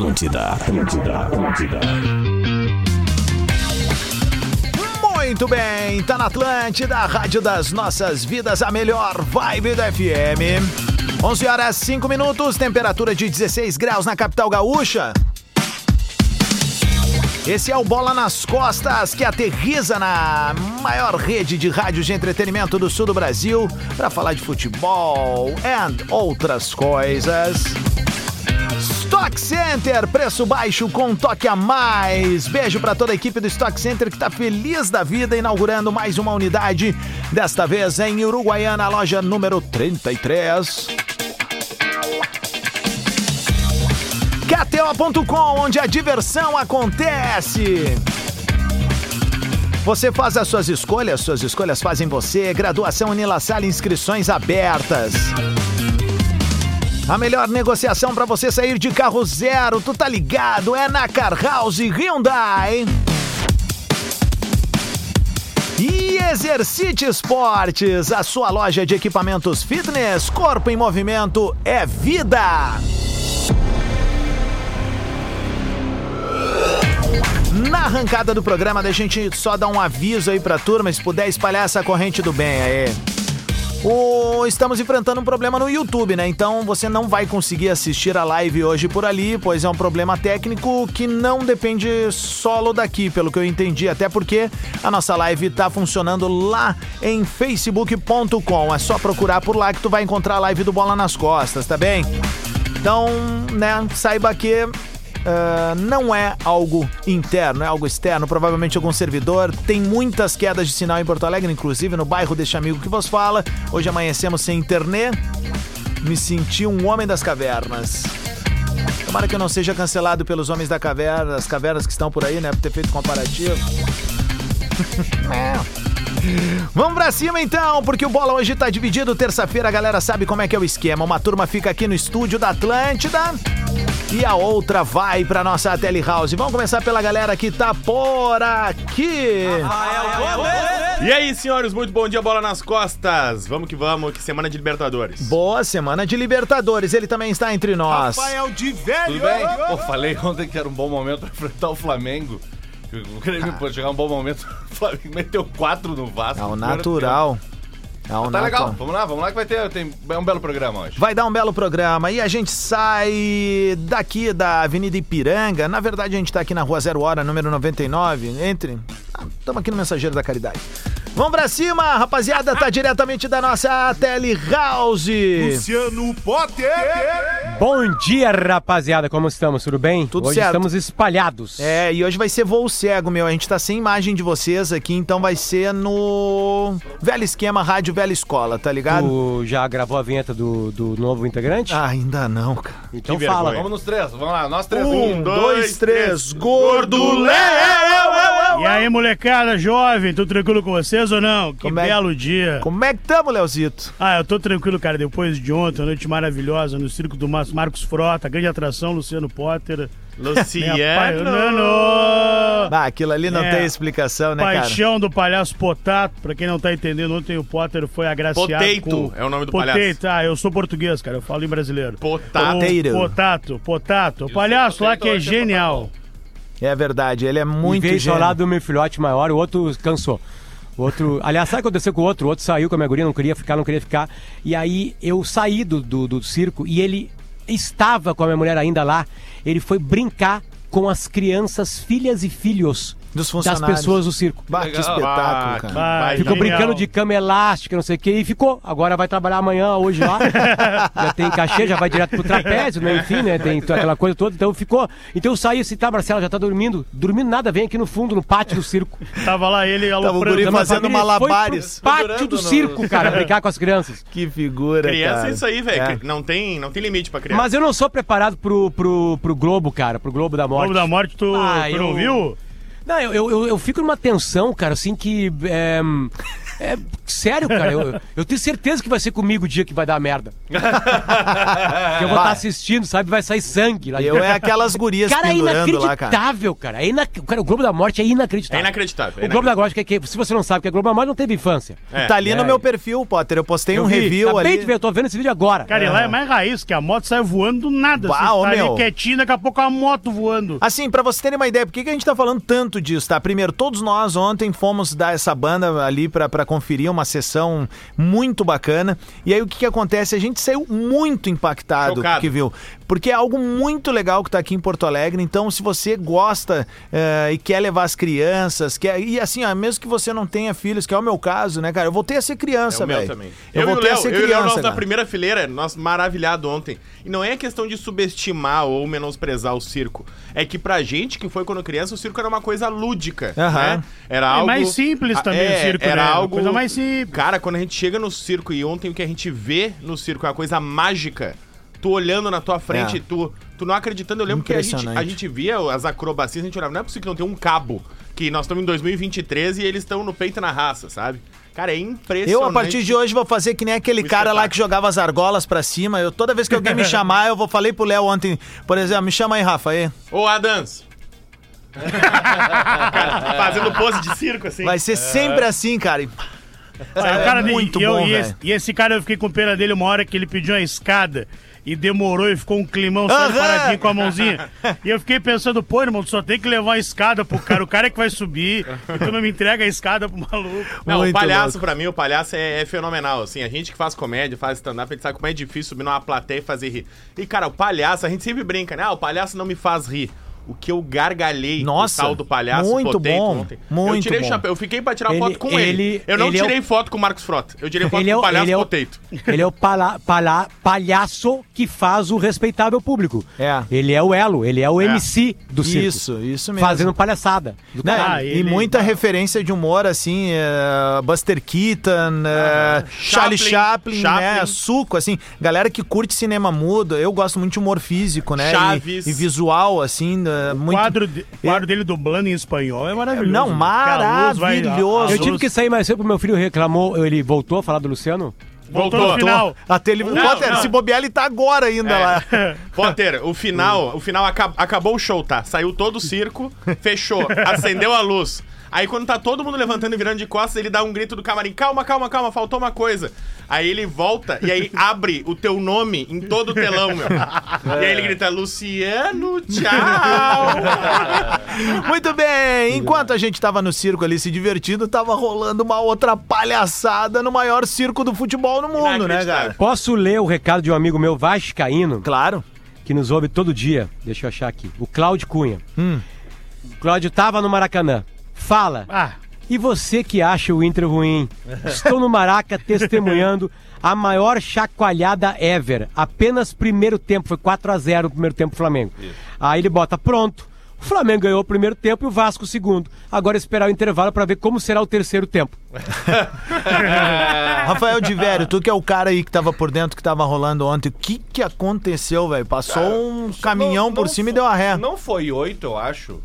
Atlântida, Atlântida, Atlântida. Muito bem, tá na Atlântida, a rádio das nossas vidas, a melhor vibe da FM. 11 horas 5 minutos, temperatura de 16 graus na capital gaúcha. Esse é o Bola nas Costas que aterriza na maior rede de rádios de entretenimento do sul do Brasil para falar de futebol e outras coisas. Stock Center, preço baixo com toque a mais. Beijo para toda a equipe do Stock Center que está feliz da vida inaugurando mais uma unidade, desta vez em Uruguaiana, loja número 33. KTO.com, onde a diversão acontece. Você faz as suas escolhas, suas escolhas fazem você. Graduação Unilassalle, inscrições abertas. A melhor negociação para você sair de carro zero, tu tá ligado? É na Car House Hyundai. E Exercite Esportes, a sua loja de equipamentos fitness, corpo em movimento é vida. Na arrancada do programa, deixa a gente só dar um aviso aí pra turma, se puder espalhar essa corrente do bem aí. O... Estamos enfrentando um problema no YouTube, né? Então você não vai conseguir assistir a live hoje por ali, pois é um problema técnico que não depende solo daqui, pelo que eu entendi. Até porque a nossa live tá funcionando lá em facebook.com. É só procurar por lá que tu vai encontrar a live do Bola nas Costas, tá bem? Então, né, saiba que Uh, não é algo interno, é algo externo, provavelmente algum servidor. Tem muitas quedas de sinal em Porto Alegre, inclusive no bairro deste amigo que vos fala. Hoje amanhecemos sem internet. Me senti um homem das cavernas. Tomara que eu não seja cancelado pelos homens da caverna, as cavernas que estão por aí, né? Por ter feito comparativo. Vamos pra cima então, porque o bola hoje tá dividido. Terça-feira a galera sabe como é que é o esquema. Uma turma fica aqui no estúdio da Atlântida e a outra vai pra nossa telehouse. Vamos começar pela galera que tá por aqui. E aí, senhores, muito bom dia, bola nas costas. Vamos que vamos, que semana de Libertadores. Boa semana de Libertadores, ele também está entre nós. de velho. Tudo bem? Pô, falei ontem que era um bom momento pra enfrentar o Flamengo. O Grêmio pode chegar um bom momento. O Flamengo meteu 4 no Vasco. É o natural. É o. Tá legal, vamos lá, vamos lá que vai ter tem, é um belo programa hoje. Vai dar um belo programa. E a gente sai daqui da Avenida Ipiranga. Na verdade, a gente tá aqui na Rua Zero Hora, número 99. Entre. Estamos aqui no Mensageiro da Caridade. Vamos pra cima, rapaziada. Tá diretamente da nossa Telehouse. Luciano Potter. Bom dia, rapaziada. Como estamos? Tudo bem? Tudo Hoje certo. estamos espalhados. É, e hoje vai ser voo cego, meu. A gente tá sem imagem de vocês aqui, então vai ser no velho esquema Rádio Velha Escola, tá ligado? Tu já gravou a vinheta do, do novo integrante? Ah, ainda não, cara. então que fala. vergonha. Vamos nos três, vamos lá, nós três. Um, dois, três, gordo E aí, molecada jovem, tudo tranquilo com vocês ou não? Que Como é- belo dia. Como é que tamo, Leozito? Ah, eu tô tranquilo, cara. Depois de ontem, uma noite maravilhosa no circo do Mar- Marcos Frota, grande atração, Luciano Potter. Minha pai- Luciano. Ah, aquilo ali não É. tem explicação, né, cara? Paixão do palhaço Potato. Pra quem não tá entendendo, ontem o Potter foi agraciado Potato com... é o nome do Potato. palhaço. Ah, eu sou português, cara. Eu falo em brasileiro. Potato. Potato. O Potato, Potato. O palhaço lá que é genial. É verdade, ele é E muito veio gênio. do meu filhote maior, o outro cansou. O outro, aliás, sabe o que aconteceu com o outro? O outro saiu com a minha guria, não queria ficar, não queria ficar. E aí eu saí do, do, do circo e ele estava com a minha mulher ainda lá. Ele foi brincar com as crianças, filhas e filhos Dos das pessoas do circo. Bah, que espetáculo, Ah, cara. que Ah, baita. Ficou Genial. brincando de cama elástica, não sei o que, e ficou. Agora vai trabalhar amanhã, hoje lá. já tem cachê, já vai direto pro trapézio, né? Enfim, né? Tem aquela coisa toda. Então ficou. Então eu saí assim, tá, Marcela, já tá dormindo. Dormindo nada, vem aqui no fundo, no pátio do circo. Tava lá ele Tava aloprando. guri A minha fazendo malabares. Foi pro pátio do circo, cara, brincar com as crianças. Que figura, Criança cara. é isso aí, velho. É. Não, tem, não tem limite pra criança. Mas eu não sou preparado pro, pro, pro Globo, cara, pro Globo da Morte. Globo da Morte, tu, Ah, tu não eu- viu? Não, eu, eu, eu fico numa tensão, cara, assim que. é, É sério, cara. Eu, eu tenho certeza que vai ser comigo o dia que vai dar merda. que eu vou estar Vai. assistindo, sabe? Vai sair sangue lá de Eu é aquelas gurias Cara, é pendurando lá, cara. inacreditável, cara. É ina... cara. O Globo da Morte é inacreditável. É inacreditável. é O Globo da Morte, que, que, se você não sabe que é Globo da Morte, não teve infância. É. Tá ali no É. meu perfil, Potter. Eu postei um vi, review acabei ali. de ver, eu tô vendo esse vídeo agora. Cara, e lá é mais raiz, que a moto sai voando do nada. Bah, Você ô, tá meu. ali quietinho, daqui a pouco a moto voando. Assim, pra você terem uma ideia, por que, que a gente tá falando tanto disso, tá? Primeiro, todos nós ontem fomos dar essa banda ali pra, pra conferir uma sessão muito bacana. E aí o que, que acontece? A gente saiu muito impactado com o Chocado. que viu. Porque é algo muito legal que tá aqui em Porto Alegre. Então, se você gosta eh, e quer levar as crianças, quer. E assim, ó, mesmo que você não tenha filhos, que é o meu caso, né, cara? Eu voltei a ser criança, É o meu velho. também. Eu, Eu, e o voltei Léo, a ser eu e o Léo, criança. na cara. primeira fileira, nós maravilhado ontem. E não é questão de subestimar ou menosprezar o circo. É que pra gente que foi quando criança, o circo era uma coisa lúdica, Aham. né? Era É algo... mais simples também o circo, era né? Algo... coisa mais simples. Cara, quando a gente chega no circo e ontem o que a gente vê no circo é uma coisa mágica. Tu olhando na tua frente, É. tu, tu não acreditando. Eu lembro que a gente, Impressionante. a gente via as acrobacias, a gente olhava, não é possível que não tenha um cabo. Que nós estamos em 2023 e eles estão no peito e na raça, sabe? Cara, é impressionante. Eu, a partir de hoje, vou fazer que nem aquele cara lá espetáculo. que jogava as argolas pra cima. Eu, toda vez que alguém me chamar, eu vou falei pro Léo ontem, por exemplo, me chama aí, Rafa, aí. Ô, Adams. Cara, fazendo pose de circo, assim. Vai ser sempre assim, cara. É cara, muito e, eu- bom, e, esse, e esse cara eu fiquei com pena dele uma hora que ele pediu uma escada e demorou e ficou um climão só ele Aham. paradinho com a mãozinha. E eu fiquei pensando, pô, irmão, tu só tem que levar a escada pro cara, o cara é que vai subir, e tu não me entrega a escada pro maluco. Não, Muito o palhaço, louco. pra mim, o palhaço é, é fenomenal. Assim, a gente que faz comédia, faz stand-up, a gente sabe como é difícil subir numa plateia e fazer rir. E, cara, o palhaço, a gente sempre brinca, né? Ah, o palhaço não me faz rir. O que eu gargalhei Nossa, do tal do palhaço muito Potato bom, ontem. muito eu tirei bom. o chapéu, eu fiquei pra tirar Ele- foto com ele. ele- Eu não ele é o- tirei foto com o Marcos Frota. Eu tirei foto Ele é com o- o palhaço ele é o- Potato. Ele é o pala, pala- palhaço que faz o respeitável público. É. Ele é o elo, ele é o MC do circo. Isso, isso mesmo. Fazendo palhaçada. Do Né? Ah, e ele- muita referência de humor, assim, é, Buster Keaton, é, Charlie Chaplin, Chaplin. né? Suco, assim, galera que curte cinema mudo, eu gosto muito de humor físico, né? Chaves. E, e visual, assim, é, O muito... quadro, de- o quadro dele dublando em espanhol é maravilhoso. Não? Porque vai- maravilhoso. a Eu tive que sair mais cedo pro meu filho reclamou, ele voltou a falar do Luciano. Voltou no final. Até ele... Potter, não. se bobear, ele tá agora ainda lá. Potter, o final, o final aca- acabou o show, tá? Saiu todo o circo, fechou, acendeu a luz. Aí quando tá todo mundo levantando e virando de costas, ele dá um grito do camarim: calma, calma, calma, faltou uma coisa. Aí ele volta e aí abre o teu nome em todo o telão, meu. E aí ele grita: Luciano, tchau! Muito bem, enquanto a gente tava no circo ali se divertindo, tava rolando uma outra palhaçada no maior circo do futebol no mundo, né, cara? Posso ler o recado de um amigo meu vascaíno, Claro. que nos ouve todo dia? Deixa eu achar aqui. O Cláudio Cunha. Hum. O Cláudio tava no Maracanã. Fala. Ah, E você que acha o Inter ruim? Estou no Maraca testemunhando a maior chacoalhada ever. Apenas primeiro tempo, foi 4 a 0 o primeiro tempo do Flamengo. Aí ele bota pronto. O Flamengo ganhou o primeiro tempo e o Vasco o segundo. Agora esperar o intervalo para ver como será o terceiro tempo. Rafael de Vério, tu que é o cara aí que tava por dentro, que tava rolando ontem, o que que aconteceu, velho? Passou um caminhão Não- por não cima e fo- deu a ré. Não foi oito, eu acho.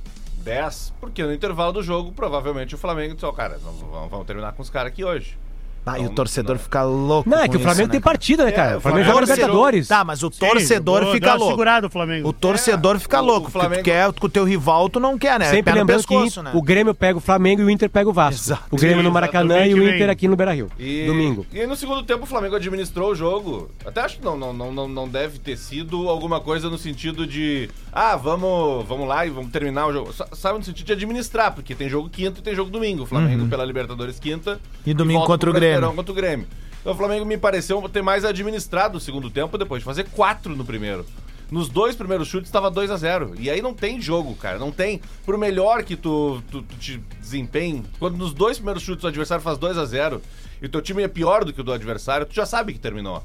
10, porque no intervalo do jogo, provavelmente o Flamengo disse, ó, cara, nós vamos, vamos terminar com os caras aqui hoje. Ah, e o torcedor não. fica louco. Não, é com que o Flamengo isso, tem né, partida, né, cara? É, o Flamengo joga Torcedor- Libertadores. Tá, mas o sim, torcedor deu fica louco. segurado o Flamengo. O torcedor É, fica o- o louco, porque Flamengo- tu quer com o teu rival, tu não quer, né? Sempre Pé lembrando pescoço, que né? o Grêmio pega o Flamengo e o Inter pega o Vasco. Exato. O Grêmio no Maracanã e o Inter aqui no Beira-Rio. E, Domingo. E aí no segundo tempo o Flamengo administrou o jogo. Até acho que não, não, não, não, não deve ter sido alguma coisa no sentido de ah, vamos, vamos lá e vamos terminar o jogo. Sa- Sabe no sentido de administrar, porque tem jogo quinta e tem jogo domingo. O Flamengo pela Libertadores quinta Uhum. E domingo contra o Grêmio. Brasileirão contra o Grêmio. Então o Flamengo me pareceu ter mais administrado o segundo tempo depois de fazer quatro no primeiro. Nos dois primeiros chutes estava 2 a 0 E aí não tem jogo, cara. Não tem. Por melhor que tu, tu, tu te desempenhe, quando nos dois primeiros chutes o adversário faz 2 a 0 e o teu time é pior do que o do adversário, tu já sabe que terminou.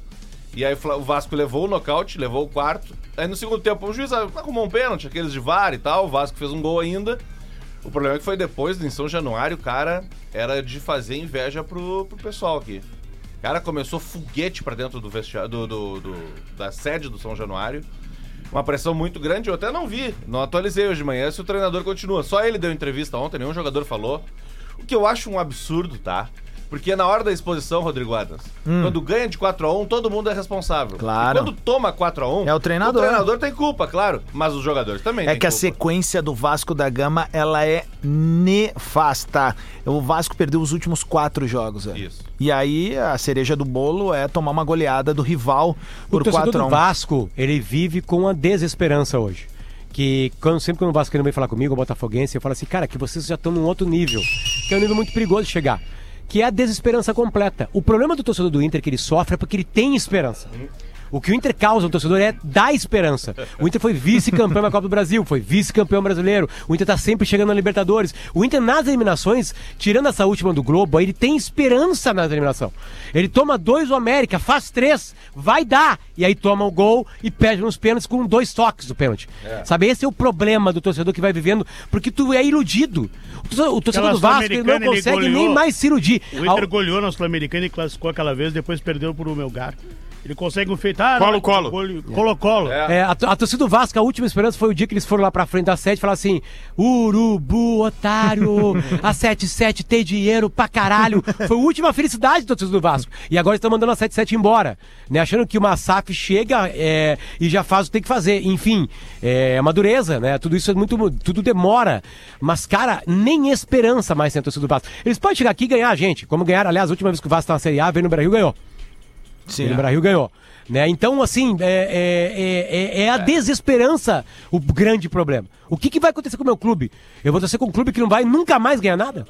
E aí o Vasco levou o nocaute, levou o quarto. Aí no segundo tempo o juiz arrumou um pênalti, aqueles de VAR e tal. O Vasco fez um gol ainda. O problema é que foi depois, em São Januário, cara, era de fazer inveja pro, pro pessoal aqui. Cara, começou foguete pra dentro do vestiário, do, do- do- da sede do São Januário. Uma pressão muito grande, eu até não vi, não atualizei hoje de manhã se o treinador continua. Só ele deu entrevista ontem, nenhum jogador falou. O que eu acho um absurdo, tá? Porque na hora da exposição, Rodrigo Adams, quando ganha de 4x1, todo mundo é responsável. Hum. Claro. E quando toma 4x1, É o treinador. O treinador tem culpa, claro. Mas os jogadores também É que a culpa. sequência do Vasco da Gama, ela é nefasta. O Vasco perdeu os últimos quatro jogos. velho. Isso. E aí, a cereja do bolo é tomar uma goleada do rival O por torcedor 4 a do 1 Vasco, ele vive com a desesperança hoje. Que quando, sempre quando o Vasco vem falar comigo, o Botafoguense, eu falo assim, cara, que vocês já estão num outro nível. Que é um nível muito perigoso de chegar. Que é a desesperança completa. O problema do torcedor do Inter que ele sofre é porque ele tem esperança. O que o Inter causa no torcedor é dar esperança. O Inter foi vice-campeão da Copa do Brasil, foi vice-campeão brasileiro. O Inter tá sempre chegando na Libertadores. O Inter nas eliminações, tirando essa última do Globo, aí ele tem esperança na eliminação. Ele toma dois o América, faz três, vai dar. E aí toma o gol e perde nos pênaltis com dois toques do pênalti. Sabe, esse é o problema do torcedor que vai vivendo, porque tu é iludido. O torcedor, o do Vasco ele não ele consegue nem mais se iludir. O Inter goleou na Sul-Americana e classificou aquela vez, depois perdeu pro Melgar. Ele consegue um feito. Ah, Colo, não, colo. gole- Colo-colo. É, a, to- a torcida do Vasco, a última esperança foi o dia que eles foram lá pra frente da sede e falaram assim: Urubu, otário, a 77 tem dinheiro pra caralho. Foi a última felicidade da torcida do Vasco. E agora estão mandando a 77 embora, né? Achando que uma SAF chega é, e já faz o que tem que fazer. Enfim, é uma dureza, né? Tudo isso é muito. Tudo demora. Mas, cara, nem esperança mais tem a torcida do Vasco. Eles podem chegar aqui e ganhar a gente, como ganharam, aliás, a última vez que o Vasco tá na Série A, veio no Brasil ganhou. Sim. No Brasil ganhou. Né? Então, assim, é, é- é- é a desesperança o grande problema. O que, que vai acontecer com o meu clube? Eu vou torcer com um clube que não vai nunca mais ganhar nada?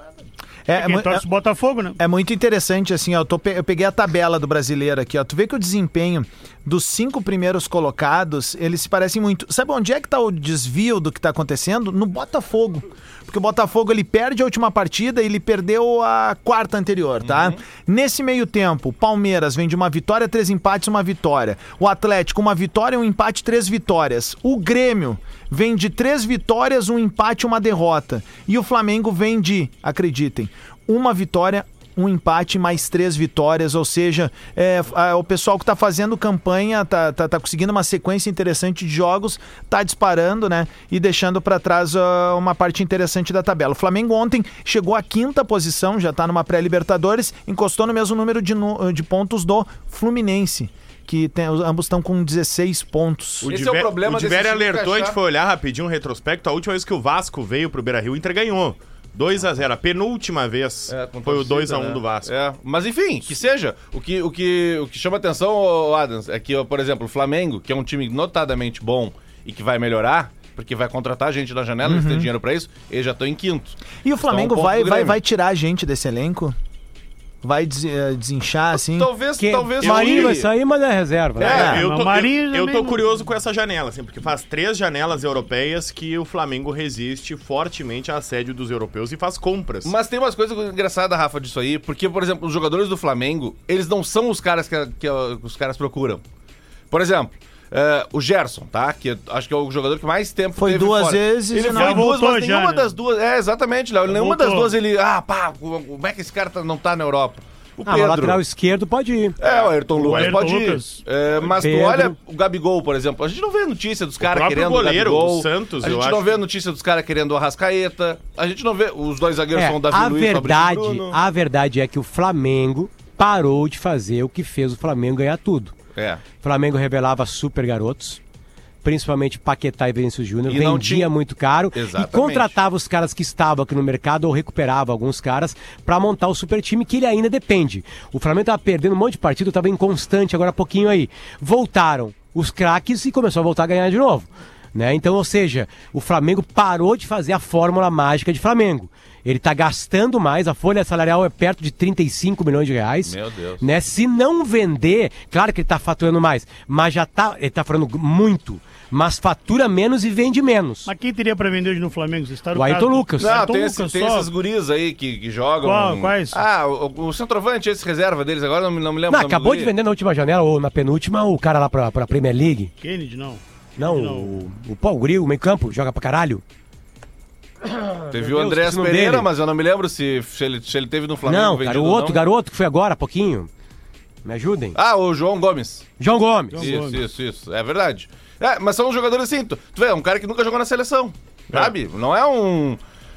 É, Quem mu- torce o Botafogo, né? É muito interessante, assim, ó. Eu, tô eu peguei a tabela do brasileiro aqui, ó. Tu vê que o desempenho dos cinco primeiros colocados, eles se parecem muito. Sabe onde é que tá o desvio do que tá acontecendo? No Botafogo. Porque o Botafogo ele perde a última partida e ele perdeu a quarta anterior, tá? Nesse meio tempo, o Palmeiras vem de uma vitória, três empates, uma vitória. O Atlético, uma vitória, um empate, três vitórias. O Grêmio vem de três vitórias, um empate, uma derrota. E o Flamengo vem de, acreditem, uma vitória, um empate mais três vitórias, ou seja, é, o pessoal que tá fazendo campanha, tá, tá, tá conseguindo uma sequência interessante de jogos, tá disparando, né? E deixando para trás ah, uma parte interessante da tabela. O Flamengo ontem chegou à quinta posição, já tá numa pré-Libertadores, encostou no mesmo número de, de pontos do Fluminense. Que tem, os- ambos estão com 16 pontos. Esse é o problema O time alertou, a gente foi olhar rapidinho um retrospecto. A última vez que o Vasco veio pro Beira Rio, o Inter ganhou. 2x0. A, penúltima vez É, foi o torcida, 2x1 né? do Vasco. É, mas enfim, que seja. O que, o que, o que chama atenção, Adams, é que, por exemplo, o Flamengo, que é um time notadamente bom e que vai melhorar, porque vai contratar gente na janela, eles têm dinheiro pra isso, eles já estão em quinto. E o Flamengo Então, o ponto vai, vai, vai tirar a gente desse elenco? Vai des- eh, desinchar, assim? Talvez, Que talvez. Marinho vai sair, mas é reserva. né? É, eu, mas tô, Marinho eu, eu tô curioso com essa janela, assim, porque faz três janelas europeias que o Flamengo resiste fortemente à assédio dos europeus e faz compras. Mas tem umas coisas engraçadas, Rafa, disso aí, porque, por exemplo, os jogadores do Flamengo, eles não são os caras que, que, uh, os caras procuram. Por exemplo, eh, o Gerson, tá? Que acho que é o jogador que mais tempo Foi teve duas fora. vezes Ele e foi não- duas, voltou mas já, nenhuma né? das duas. É, exatamente, Léo. Nenhuma das Voltou. duas ele. Ah, pá, como é que esse cara tá- não tá na Europa? O Ah, mas lateral esquerdo pode ir. É, o Ayrton Lucas Ayrton pode ir. Lucas. É, mas tu Pedro. olha o Gabigol, por exemplo. A gente não vê notícia dos caras querendo goleiro, o Gabigol. o Santos, a eu gente acho não vê que- notícia dos caras querendo o Arrascaeta. A gente não vê. Os dois zagueiros É, são o Davi a Luiz e o verdade, Bruno. a verdade é que o Flamengo parou de fazer o que fez o Flamengo ganhar tudo. É. O Flamengo revelava super garotos, principalmente Paquetá e Vinícius Júnior, vendia tinha- muito caro Exatamente. e contratava os caras que estavam aqui no mercado ou recuperava alguns caras pra montar o super time que ele ainda depende. O Flamengo tava perdendo um monte de partido, tava inconstante agora há pouquinho aí. Voltaram os craques e começou a voltar a ganhar de novo. Né? Então, ou seja, o Flamengo parou de fazer a fórmula mágica de Flamengo. Ele está gastando mais, a folha salarial é perto de 35 milhões de reais. Meu Deus. Né? Se não vender, claro que ele está faturando mais, mas já tá, ele está faturando muito, mas fatura menos e vende menos. Mas quem teria pra vender hoje no Flamengo? Vocês O Ayrton Lucas. Não, Ayrton tem, esse- Lucas tem só. esses guris aí que, que jogam. Qual- quais? Ah, o, o centroavante, esse reserva deles, agora não, me- não me lembro. Não, o acabou de vender na última janela ou na penúltima o cara lá pra, pra Premier League. Kennedy, não. Não, Não. o, o Paul Gril, meio campo, joga pra caralho. Teve o Andrés nome Pereira, dele. mas eu não me lembro se, se, ele, se ele teve no Flamengo não, vendido cara, o ou outro não. garoto que foi agora há pouquinho. Me ajudem. Ah, o João Gomes. João Gomes. João Isso, Gomes. isso, isso. É verdade. É, mas são jogadores assim, tu, tu vê, é um cara que nunca jogou na seleção, sabe? Não é um...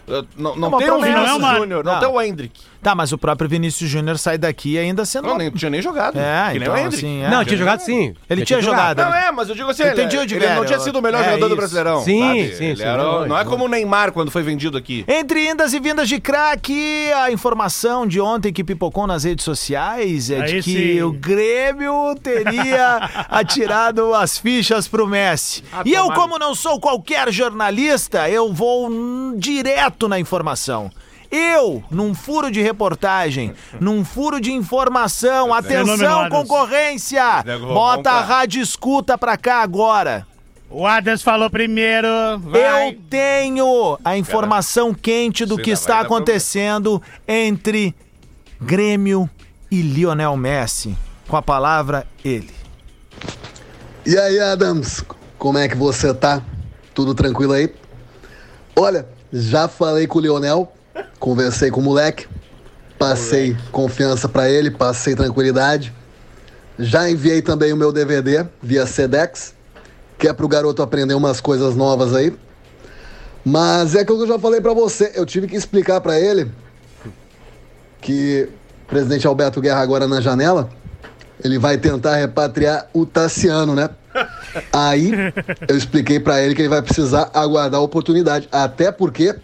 uh, Não, não uma tem um. Vinícius Não é uma- Júnior, não, Não. tem o Hendrick. Tá, mas o próprio Vinícius Júnior sai daqui ainda sendo. Não, nem, tinha nem jogado. É, então, assim, é. Não, tinha jogado sim. Ele tinha jogado. Não, é, mas eu digo assim, ele, Entendi o de ele não tinha sido o melhor é jogador do isso. Brasileirão. Sim, sabe? sim, Ele sim, era- não, é como o Neymar quando foi vendido aqui. Entre indas e vindas de craque, a informação de ontem que pipocou nas redes sociais é de Aí que sim. o Grêmio teria atirado as fichas pro Messi. e eu, como não sou qualquer jornalista, eu vou direto na informação. Eu, num furo de reportagem, num furo de informação, atenção, concorrência! Bota a rádio escuta pra cá agora. O Adams falou primeiro. Vai. Eu tenho a informação quente do que está acontecendo entre Grêmio e Lionel Messi. Com a palavra ele. E aí, Adams, como é que você tá? Tudo tranquilo aí? Olha, já falei com o Lionel, conversei com o moleque, passei confiança pra ele, passei tranquilidade. Já enviei também o meu DVD via Sedex, que é pro garoto aprender umas coisas novas aí. Mas é aquilo que eu já falei pra você, eu tive que explicar pra ele que o presidente Alberto Guerra agora na janela, ele vai tentar repatriar o Tassiano, né? Aí eu expliquei pra ele que ele vai precisar aguardar a oportunidade, até porque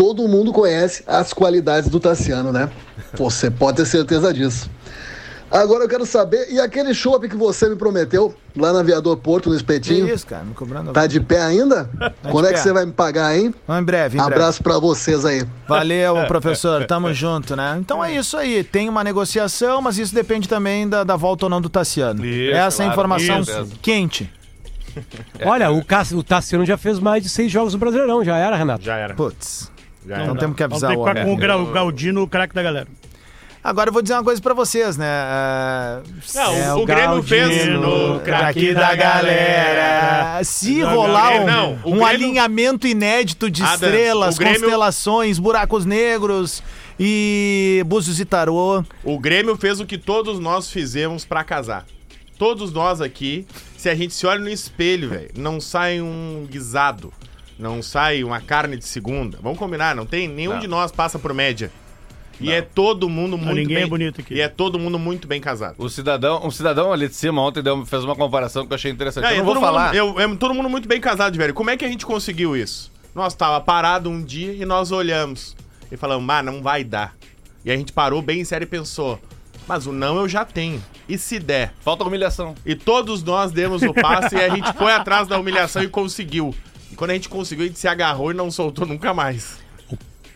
todo mundo conhece as qualidades do Tassiano, né? Você pode ter certeza disso. Agora eu quero saber, e aquele chopp que você me prometeu lá na Aviador Porto, no Que espetinho, isso, cara? Me cobrando. tá de pé ainda? Quando é pé. que você vai me pagar, hein? Em breve, em. Abraço pra vocês aí. Valeu, professor. Tamo junto, né? Então é isso aí. Tem uma negociação, mas isso depende também da, da volta ou não do Tassiano. Isso, Essa é a informação isso. quente. Olha, o, Cass- o Tassiano já fez mais de seis jogos no Brasileirão, já era, Renato. Já era. Putz. Já Então temos que Vamos avisar ter que o ficar homem. com o Gra- o Galdino, o craque da galera. Agora eu vou dizer uma coisa pra vocês, né? É, Não, é o, o Grêmio fez no craque da galera. Se rolar um, Não, o um Grêmio- alinhamento inédito de Adams, estrelas, o Grêmio- constelações, buracos negros e búzios e tarô. O Grêmio fez o que todos nós fizemos pra casar. Todos nós aqui, se a gente se olha no espelho, velho, não sai um guisado, não sai uma carne de segunda. Vamos combinar, não tem nenhum Não. de nós passa por média. E é todo mundo muito ninguém bem. é bonito aqui. E é todo mundo muito bem casado. O cidadão, um cidadão ali de cima ontem deu- fez uma comparação que eu achei interessante. Não, eu não vou todo falar. Mundo, eu, é todo mundo muito bem casado, velho. Como é que a gente conseguiu isso? Nós tava parado um dia e nós olhamos e falamos, mas não vai dar. E a gente parou bem sério e pensou, mas o não eu já tenho. E se der? Falta humilhação. E todos nós demos o passe e a gente foi atrás da humilhação e conseguiu. Quando a gente conseguiu, a gente se agarrou e não soltou nunca mais.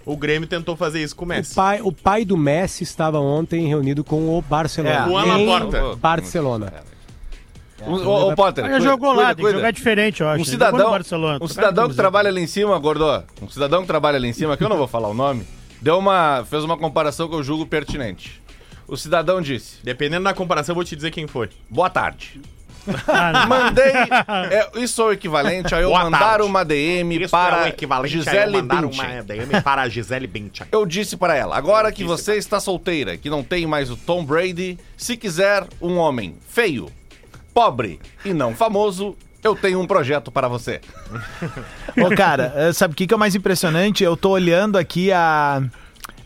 O Grêmio tentou fazer isso com o O Messi. pai, o pai do Messi estava ontem reunido com o Barcelona. É. O em Laporta. Barcelona. Um, ô, ô, Potter. Ele cuida- jogou lá, cuida, tem que cuida. jogar diferente, eu acho. Um cidadão, Barcelona, um cidadão que trabalha ali em cima, Gordô, um cidadão que trabalha ali em cima, que eu não vou falar o nome, deu uma, fez uma comparação que eu julgo pertinente. O cidadão disse, Dependendo da comparação, eu vou te dizer quem foi. boa tarde. Ah. Mandei, é, isso é o equivalente a eu Boa mandar tarde. uma DM Isso para é o equivalente a eu Gisele mandar Bündchen. uma DM para a Gisele Bündchen. Eu disse para ela, agora que você está solteira, que não tem mais o Tom Brady, se quiser um homem feio, pobre e não famoso, eu tenho um projeto para você. Ô, cara, eh, sabe o que, que é o mais impressionante? Eu tô olhando aqui a,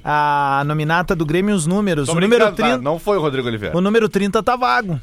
a nominata do Grêmio e os números. Tô o número, brincando, tá? 30, Não foi o Rodrigo Oliveira. o número 30 tá vago.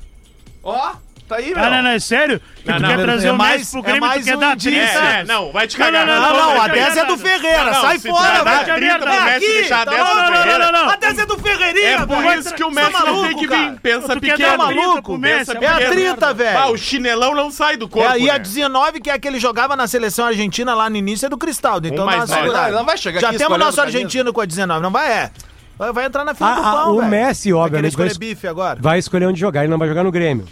Ó, tá aí, meu. Ah, não, não, é sério? Que Não, tu não, quer é trazer o mais- Messi pro é Grêmio, mais tu quer um dar indício. 30? É, não, vai te cagar. não, Não, não, não, a não, 10 é não, do Ferreira, não, sai fora, vai velho. 30 pro Messi, aqui, deixar a tá 10 bom, pro não, não, Ferreira. não, não. A 10 é do Ferreirinha, É por velho. isso que o Tá Messi não maluco, tem que vir. Pensa pequeno. dar maluco? 30 pro Messi? Pensa É a pequeno. 30, velho. Ah, o chinelão não sai do corpo. É, e a né? 19, que é a que ele jogava na seleção argentina lá no início, é do Cristaldo. Então dá mais uma velho. segurada. Não, não vai chegar Já temos nosso argentino com a 19, não vai? É. Vai, vai entrar na fila Ah, do ah, pão, o velho. Messi, Vai obviamente, escolher vai- bife agora. vai escolher onde jogar, ele não vai jogar no Grêmio.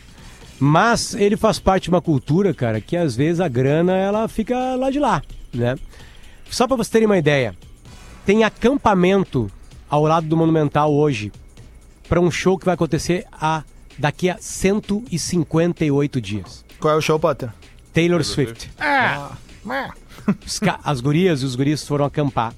Mas ele faz parte de uma cultura, cara, que às vezes a grana ela fica lá de lá, né? Só pra vocês terem uma ideia, tem acampamento ao lado do Monumental hoje pra um show que vai acontecer a, daqui a 158 dias. Qual é o show, Potter? Taylor Swift. Os ca- As gurias e os guris foram acampar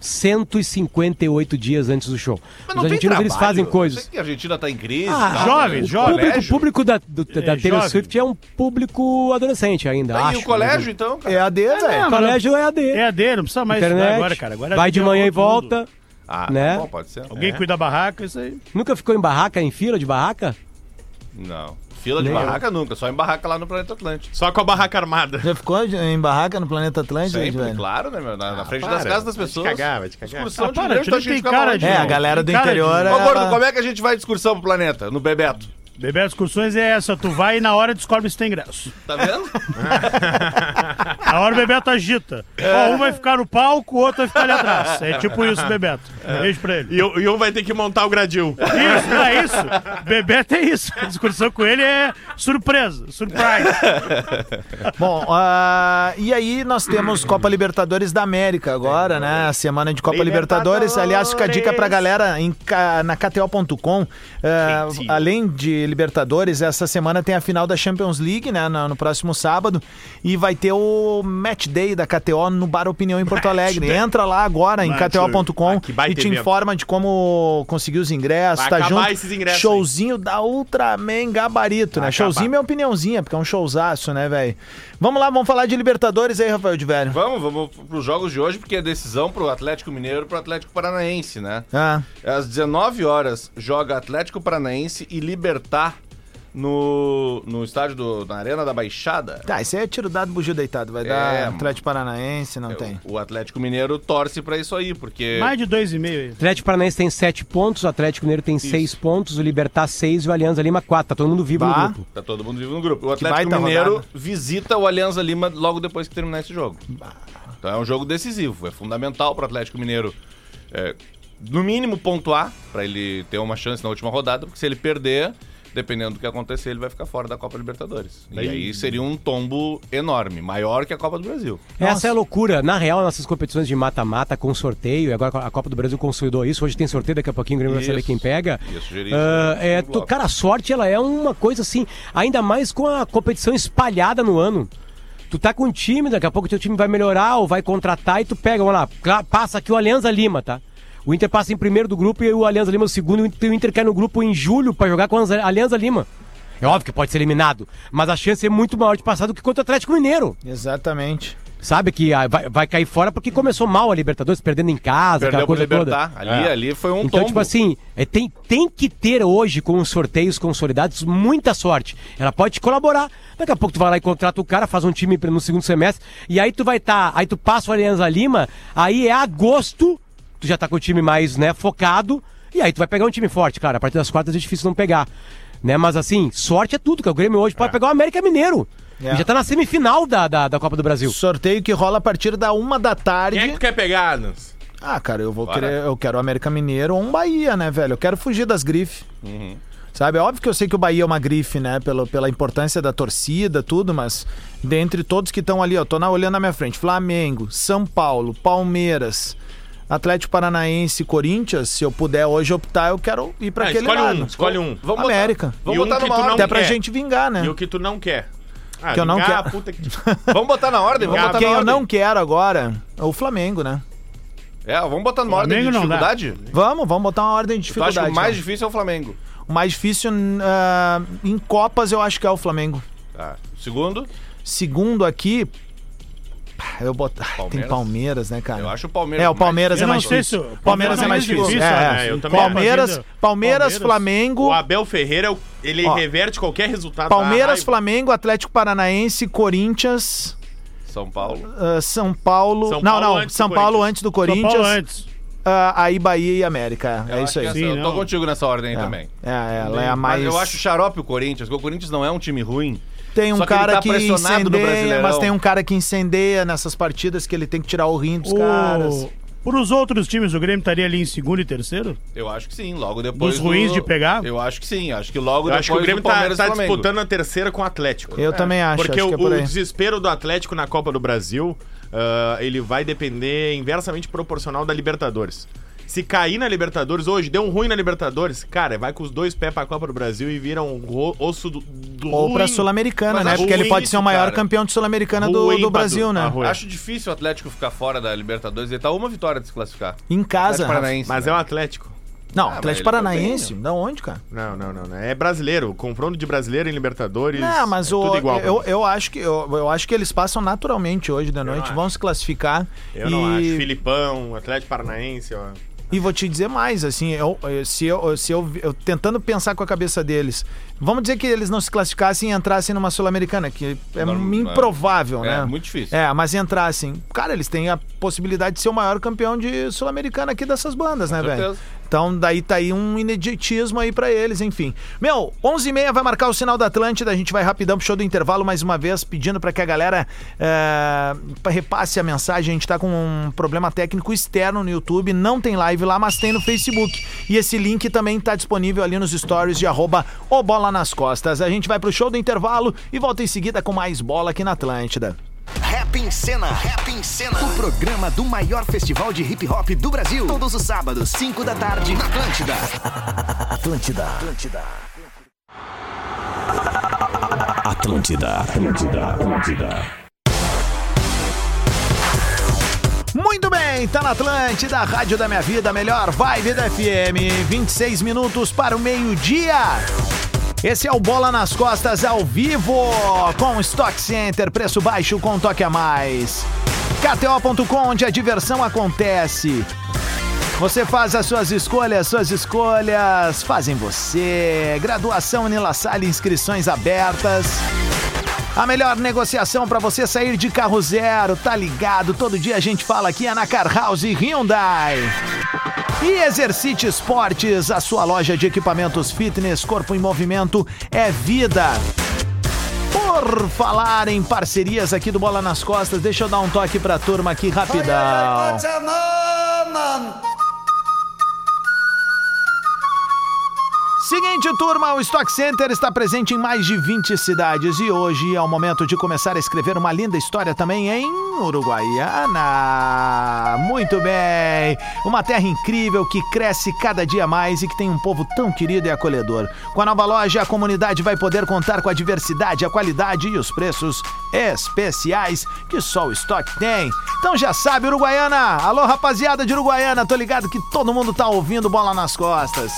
158 dias antes do show. Mas Os argentinos eles fazem coisas. a Argentina tá em crise. Ah, tal, jovens, o jovens. público, colégio. o público da, do- da É, Taylor jovem. Swift é um público adolescente ainda, Tá, acho. e o colégio, né? então, cara? É a D, velho. O colégio é AD. É a dele, não precisa mais internet, agora, cara. Agora vai de vida manhã e é tudo. volta. Ah, Né? tá bom, pode ser. Alguém cuida da barraca, isso aí. Nunca ficou em barraca, em fila de barraca? Não. Fila de Nem eu. barraca nunca, só em barraca lá no Planeta Atlântico. Só com a barraca armada. Já ficou em barraca no Planeta Atlântico, Sempre, velho? claro, né, meu? Na, na frente Ah, Para, das casas das vai te pessoas. cagar, vai te cagar. Excursão Ah, de para, cara de- É, a galera do interior... de- Ô, ela- Gordo, como é que a gente vai de excursão pro planeta? No Bebeto. Beber excursões é essa, tu vai e na hora descobre se tem ingresso. Tá vendo? Na hora o Bebeto agita. Ó, um vai ficar no palco, o outro vai ficar ali atrás. É tipo isso, Bebeto. Beijo pra ele. E, o- e um vai ter que montar o gradil. Isso, não é isso? Bebeto é isso. A discussão com ele é surpresa, surprise. Bom, ah, e aí nós temos Copa Libertadores da América agora, né? A semana de Copa Libertadores. Libertadores. Aliás, fica a dica pra galera em, ca- na KTO.com. ah, além de Libertadores, essa semana tem a final da Champions League, né? No, no próximo sábado. E vai ter o Match Day da KTO no Bar Opinião em Porto Alegre. Entra lá agora em KTO.com Ah, e te evento. informa de como conseguir os ingressos. Vai tá junto. esses ingressos Showzinho da Ultraman Gabarito, né? Vai Showzinho acabar. minha opiniãozinha, porque é um showzaço, né, velho? Vamos lá, vamos falar de Libertadores aí, Rafael de Velho. Vamos, vamos pros jogos de hoje, porque é decisão pro Atlético Mineiro e pro Atlético Paranaense, né? Ah, Às 19 horas, joga Atlético Paranaense e No, no estádio do, na Arena da Baixada. tá, isso aí é tiro dado, bugio deitado. Vai É, dar mano. Atlético Paranaense, não tem. O Atlético Mineiro torce pra isso aí, porque. Mais de dois e meio aí. Atlético Paranaense tem 7 pontos, o Atlético Mineiro tem 6 pontos, o Libertar 6 e o Alianza Lima 4. Tá todo mundo vivo Bah. no grupo. Tá todo mundo vivo no grupo. O Atlético Mineiro rodada. visita o Alianza Lima logo depois que terminar esse jogo. Então é um jogo decisivo, é fundamental para o Atlético Mineiro, é, no mínimo, pontuar, para ele ter uma chance na última rodada, porque se ele perder, dependendo do que acontecer, ele vai ficar fora da Copa Libertadores. E aí seria um tombo enorme, maior que a Copa do Brasil. Essa é a loucura. Na real, nossas competições de mata-mata com sorteio, e agora a Copa do Brasil consolidou isso. Hoje tem sorteio, daqui a pouquinho o Grêmio vai saber Isso. quem pega. Ah, isso no é, segundo tu- bloco. cara, a sorte ela é uma coisa assim, ainda mais com a competição espalhada no ano. Tu tá com um time, daqui a pouco teu time vai melhorar ou vai contratar e tu pega, vamos lá, passa aqui o Alianza Lima, tá? O Inter passa em primeiro do grupo e o Alianza Lima no segundo, e o Inter- o cai no grupo em julho pra jogar com a Alianza Lima. É óbvio que pode ser eliminado, mas a chance é muito maior de passar do que contra o Atlético Mineiro. Exatamente. Sabe que ah, vai, vai cair fora porque começou mal a Libertadores, perdendo em casa, Perdeu aquela pro coisa Libertar. toda. Ali, É. ali foi um Então, tombo. tipo assim, é, tem, tem que ter hoje, com os sorteios consolidados, muita sorte. Ela pode te colaborar. Daqui a pouco tu vai lá e contrata o cara, faz um time no segundo semestre, e aí tu vai estar, aí tu passa o Alianza Lima, aí é agosto, tu já tá com o time mais, né, focado, e aí tu vai pegar um time forte, cara. A partir das quartas é difícil não pegar. Né? Mas assim, sorte é tudo, que o Grêmio hoje pode pegar o América Mineiro. É. E já tá na semifinal da, da, da Copa do Brasil. Sorteio que rola a partir da uma da tarde. Quem é que tu quer pegar, Adams? Ah, cara, eu vou Bora. querer. Eu quero o América Mineiro ou um Bahia, né, velho? Eu quero fugir das grifes. Sabe, é óbvio que eu sei que o Bahia é uma grife, né? Pela, pela importância da torcida, tudo, mas dentre todos que estão ali, ó, tô na, olhando na minha frente: Flamengo, São Paulo, Palmeiras, Atlético Paranaense, Corinthians. Se eu puder hoje optar, eu quero ir pra Ah, aquele escolhe lado. um, escolhe um. Vamos América. Botar, vamos E um botar que numa tu não ordem. Até pra quer. gente vingar, né? E o que tu não quer? Ah, Que eu não quero. puta que... Vamos botar na ordem? Vamos Quem botar Quem na eu ordem. não quero agora é o Flamengo, né? É, vamos botar numa ordem de dificuldade? Vamos, vamos botar uma ordem de Eu acho dificuldade. que o mais então. difícil é o Flamengo. O mais difícil ah, em Copas eu acho que é o Flamengo. Tá. Segundo, Segundo aqui. Eu boto... Ai, Tem Palmeiras. Palmeiras, né, cara? eu acho o Palmeiras. É, o Palmeiras Eu é não mais difícil. se Palmeiras é mais difícil. né? É, Eu também Palmeiras. Palmeiras, Palmeiras. Flamengo, O Abel Ferreira, ele Ó, reverte qualquer resultado. Palmeiras, raiva. Flamengo, Atlético Paranaense, Corinthians, São Paulo. ah, São Paulo. São não, Paulo não, antes do São Paulo Corinthians. antes do São Paulo Corinthians. antes. ah, aí Bahia e América. É, Eu isso acho aí. que Sim, essa- eu tô não. contigo nessa ordem aí É. também. É, ela é a Mas mais. eu acho xarope o Corinthians, porque o Corinthians não é um time ruim. Tem um Só que ele cara tá que incendeia, mas tem um cara que incendeia nessas partidas que ele tem que tirar o rim dos caras. O... Por os outros times, o Grêmio estaria ali em segundo e terceiro? Eu acho que sim, logo depois. Dos ruins de pegar? Eu acho que sim, acho que logo Eu depois acho que o Grêmio do tá, tá disputando a terceira com o Atlético. Eu também acho, Porque acho o, que é por o desespero do Atlético na Copa do Brasil, ah, ele vai depender inversamente proporcional da Libertadores. Se cair na Libertadores hoje, deu um ruim na Libertadores, cara, vai com os dois pés pra Copa do Brasil e vira um osso do, do Ou pra ruim. Sul-Americana, Mas né? acho Porque ele pode ser o isso, maior cara. campeão de Sul-Americana do, do pra Brasil, né? pra ruim. Acho difícil o Atlético ficar fora da Libertadores. Ele tá uma vitória de se classificar. Em casa. Paranaense. Mas né? é o Atlético. Não, Ah, Atlético tá Paranaense. bem, Da onde, cara? Não, não, não, não. É brasileiro. Confronto de brasileiro em Libertadores. Não, mas é o, tudo igual. pra eu, eu, acho que, eu, eu acho que eles passam naturalmente hoje da noite, acho. vão se classificar. Eu e... não acho. Filipão, Atlético Paranaense, ó. E vou te dizer mais, assim, eu, se, eu, se eu, eu tentando pensar com a cabeça deles, vamos dizer que eles não se classificassem e entrassem numa Sul-Americana, que é Norm- improvável, é, né? muito difícil. É, mas entrassem. Cara, eles têm a possibilidade de ser o maior campeão de Sul-Americana aqui dessas bandas, né, velho? Então, daí tá aí um ineditismo aí pra eles, enfim. Meu, 11h30 vai marcar o sinal da Atlântida. A gente vai rapidão pro show do intervalo mais uma vez, pedindo pra que a galera é, repasse a mensagem. A gente tá com um problema técnico externo no YouTube. Não tem live lá, mas tem no Facebook. E esse link também tá disponível ali nos stories de arroba o Bola nas Costas. A gente vai pro show do intervalo e volta em seguida com mais bola aqui na Atlântida. Rap em Cena, Rap em Cena, o programa do maior festival de hip hop do Brasil. Todos os sábados, 5 da tarde, na Atlântida. Atlântida. Atlântida. Atlântida, Atlântida, Atlântida. Muito bem, tá na Atlântida, Rádio da Minha Vida, melhor vibe da FM. 26 minutos para o meio-dia. Esse é o Bola nas Costas ao vivo, com Stock Center, preço baixo com toque a mais. KTO.com, onde a diversão acontece. Você faz as suas escolhas, suas escolhas fazem você. Graduação Unila Salle, inscrições abertas. A melhor negociação para você sair de carro zero, tá ligado? Todo dia a gente fala aqui é na Car House Hyundai. E Exercite Esportes, a sua loja de equipamentos fitness, corpo em movimento é vida. Por falar em parcerias aqui do Bola nas Costas, deixa eu dar um toque pra turma aqui rapidão. Seguinte, turma, o Stock Center está presente em mais de 20 cidades e hoje é o momento de começar a escrever uma linda história também em Uruguaiana. Muito bem! Uma terra incrível que cresce cada dia mais e que tem um povo tão querido e acolhedor. Com a nova loja, a comunidade vai poder contar com a diversidade, a qualidade e os preços especiais que só o Stock tem. Então já sabe, Uruguaiana! Alô, rapaziada de Uruguaiana, tô ligado que todo mundo tá ouvindo bola nas costas.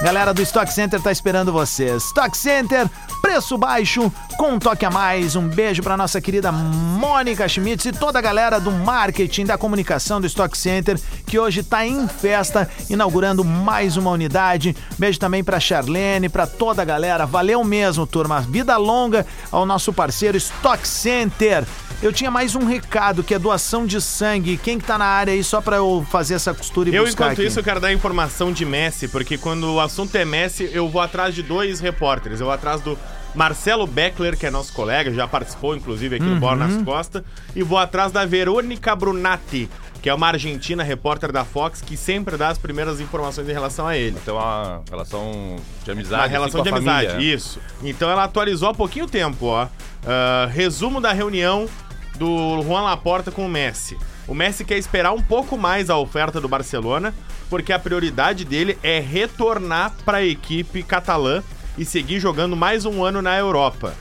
Galera do Stock Center tá esperando vocês. Stock Center, preço baixo, com um toque a mais. Um beijo pra nossa querida Mônica Schmitz e toda a galera do marketing, da comunicação do Stock Center, que hoje tá em festa, inaugurando mais uma unidade. Beijo também pra Charlene, pra toda a galera. Valeu mesmo, turma. Vida longa ao nosso parceiro Stock Center. Eu tinha mais um recado, que é doação de sangue. Quem que tá na área aí, só pra eu fazer essa costura e Eu, buscar enquanto aqui? isso, eu quero dar informação de Messi, porque quando o assunto é Messi, eu vou atrás de dois repórteres. Eu vou atrás do Marcelo Beckler, que é nosso colega, já participou, inclusive, aqui no Bola Uhum. nas Costas. E vou atrás da Verônica Brunati, que é uma argentina repórter da Fox, que sempre dá as primeiras informações em relação a ele. Tem uma relação de amizade. Na assim, relação com de a amizade, família. isso. Então ela atualizou há pouquinho tempo, ó. Ah, resumo da reunião do Juan Laporta com o Messi. O Messi quer esperar um pouco mais a oferta do Barcelona, porque a prioridade dele é retornar para a equipe catalã e seguir jogando mais um ano na Europa.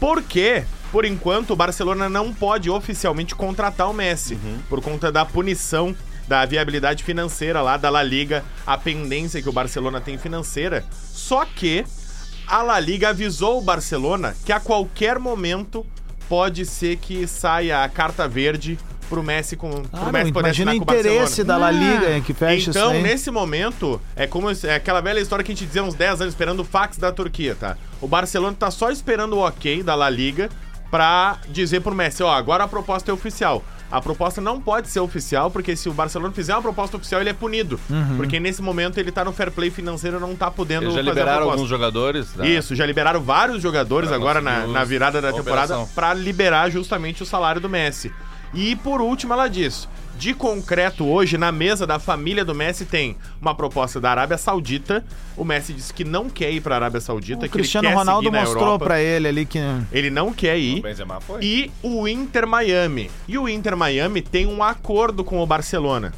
Porque, por enquanto, o Barcelona não pode oficialmente contratar o Messi, por conta da punição da viabilidade financeira lá da La Liga, a pendência que o Barcelona tem financeira. Só que a La Liga avisou o Barcelona que a qualquer momento pode ser que saia a carta verde pro Messi com pro Messi poder imagina o assinar com o interesse Barcelona. da La Liga que fecha Então, isso aí. nesse momento, é como é aquela velha história que a gente dizia uns 10 anos esperando o fax da Turquia, tá? O Barcelona tá só esperando o ok da La Liga pra dizer pro Messi, ó, agora a proposta é oficial. A proposta não pode ser oficial, porque se o Barcelona fizer uma proposta oficial, ele é punido. Uhum. Porque nesse momento ele tá no fair play financeiro e não tá podendo Eles já fazer a liberaram proposta. alguns jogadores. da- Isso, já liberaram vários jogadores Pra agora na, na virada da temporada pra liberar justamente o salário do Messi. E por último, ela diz: de concreto, hoje, na mesa da família do Messi, tem uma proposta da Arábia Saudita. O Messi disse que não quer ir pra Arábia Saudita, O que ele Cristiano quer Ronaldo seguir na mostrou pra ele ali que. Ele não quer O ir. Benzema foi. E o Inter Miami. E o Inter Miami tem um acordo com o Barcelona.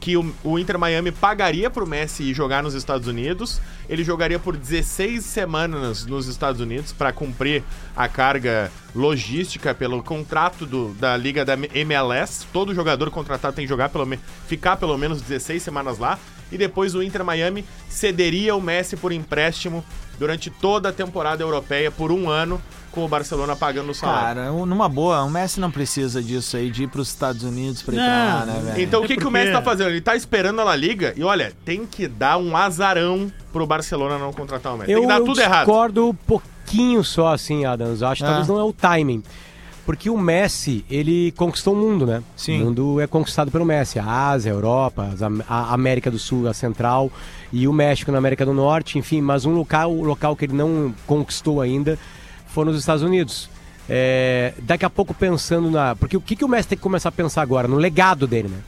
Que o, o Inter Miami pagaria pro Messi ir jogar nos Estados Unidos. Ele jogaria por 16 semanas nos Estados Unidos para cumprir a carga logística pelo contrato do- da Liga da MLS. Todo jogador contratado tem que jogar pelo ficar pelo menos 16 semanas lá. E depois o Inter Miami cederia o Messi por empréstimo durante toda a temporada europeia por um ano, com o Barcelona pagando o salário. Cara, um- numa boa, o Messi não precisa disso aí, de ir pros Estados Unidos pra ir pra lá, né, velho? Então o que, Até que o porque- Messi tá fazendo? Ele tá esperando a La Liga e olha, tem que dar um azarão pro Barcelona não contratar o Messi. Eu, tem que dar eu tudo errado. discordo um pouquinho só, assim, Adams. Eu Acho que Ah. talvez não é o timing. Porque o Messi, ele conquistou o mundo, né? Sim. O mundo é conquistado pelo Messi. A Ásia, a Europa, a América do Sul, a Central e o México na América do Norte, enfim. Mas um local, o local que ele não conquistou ainda foi nos Estados Unidos. É, daqui a pouco pensando na... Porque o que, que o Messi tem que começar a pensar agora? No legado dele, né?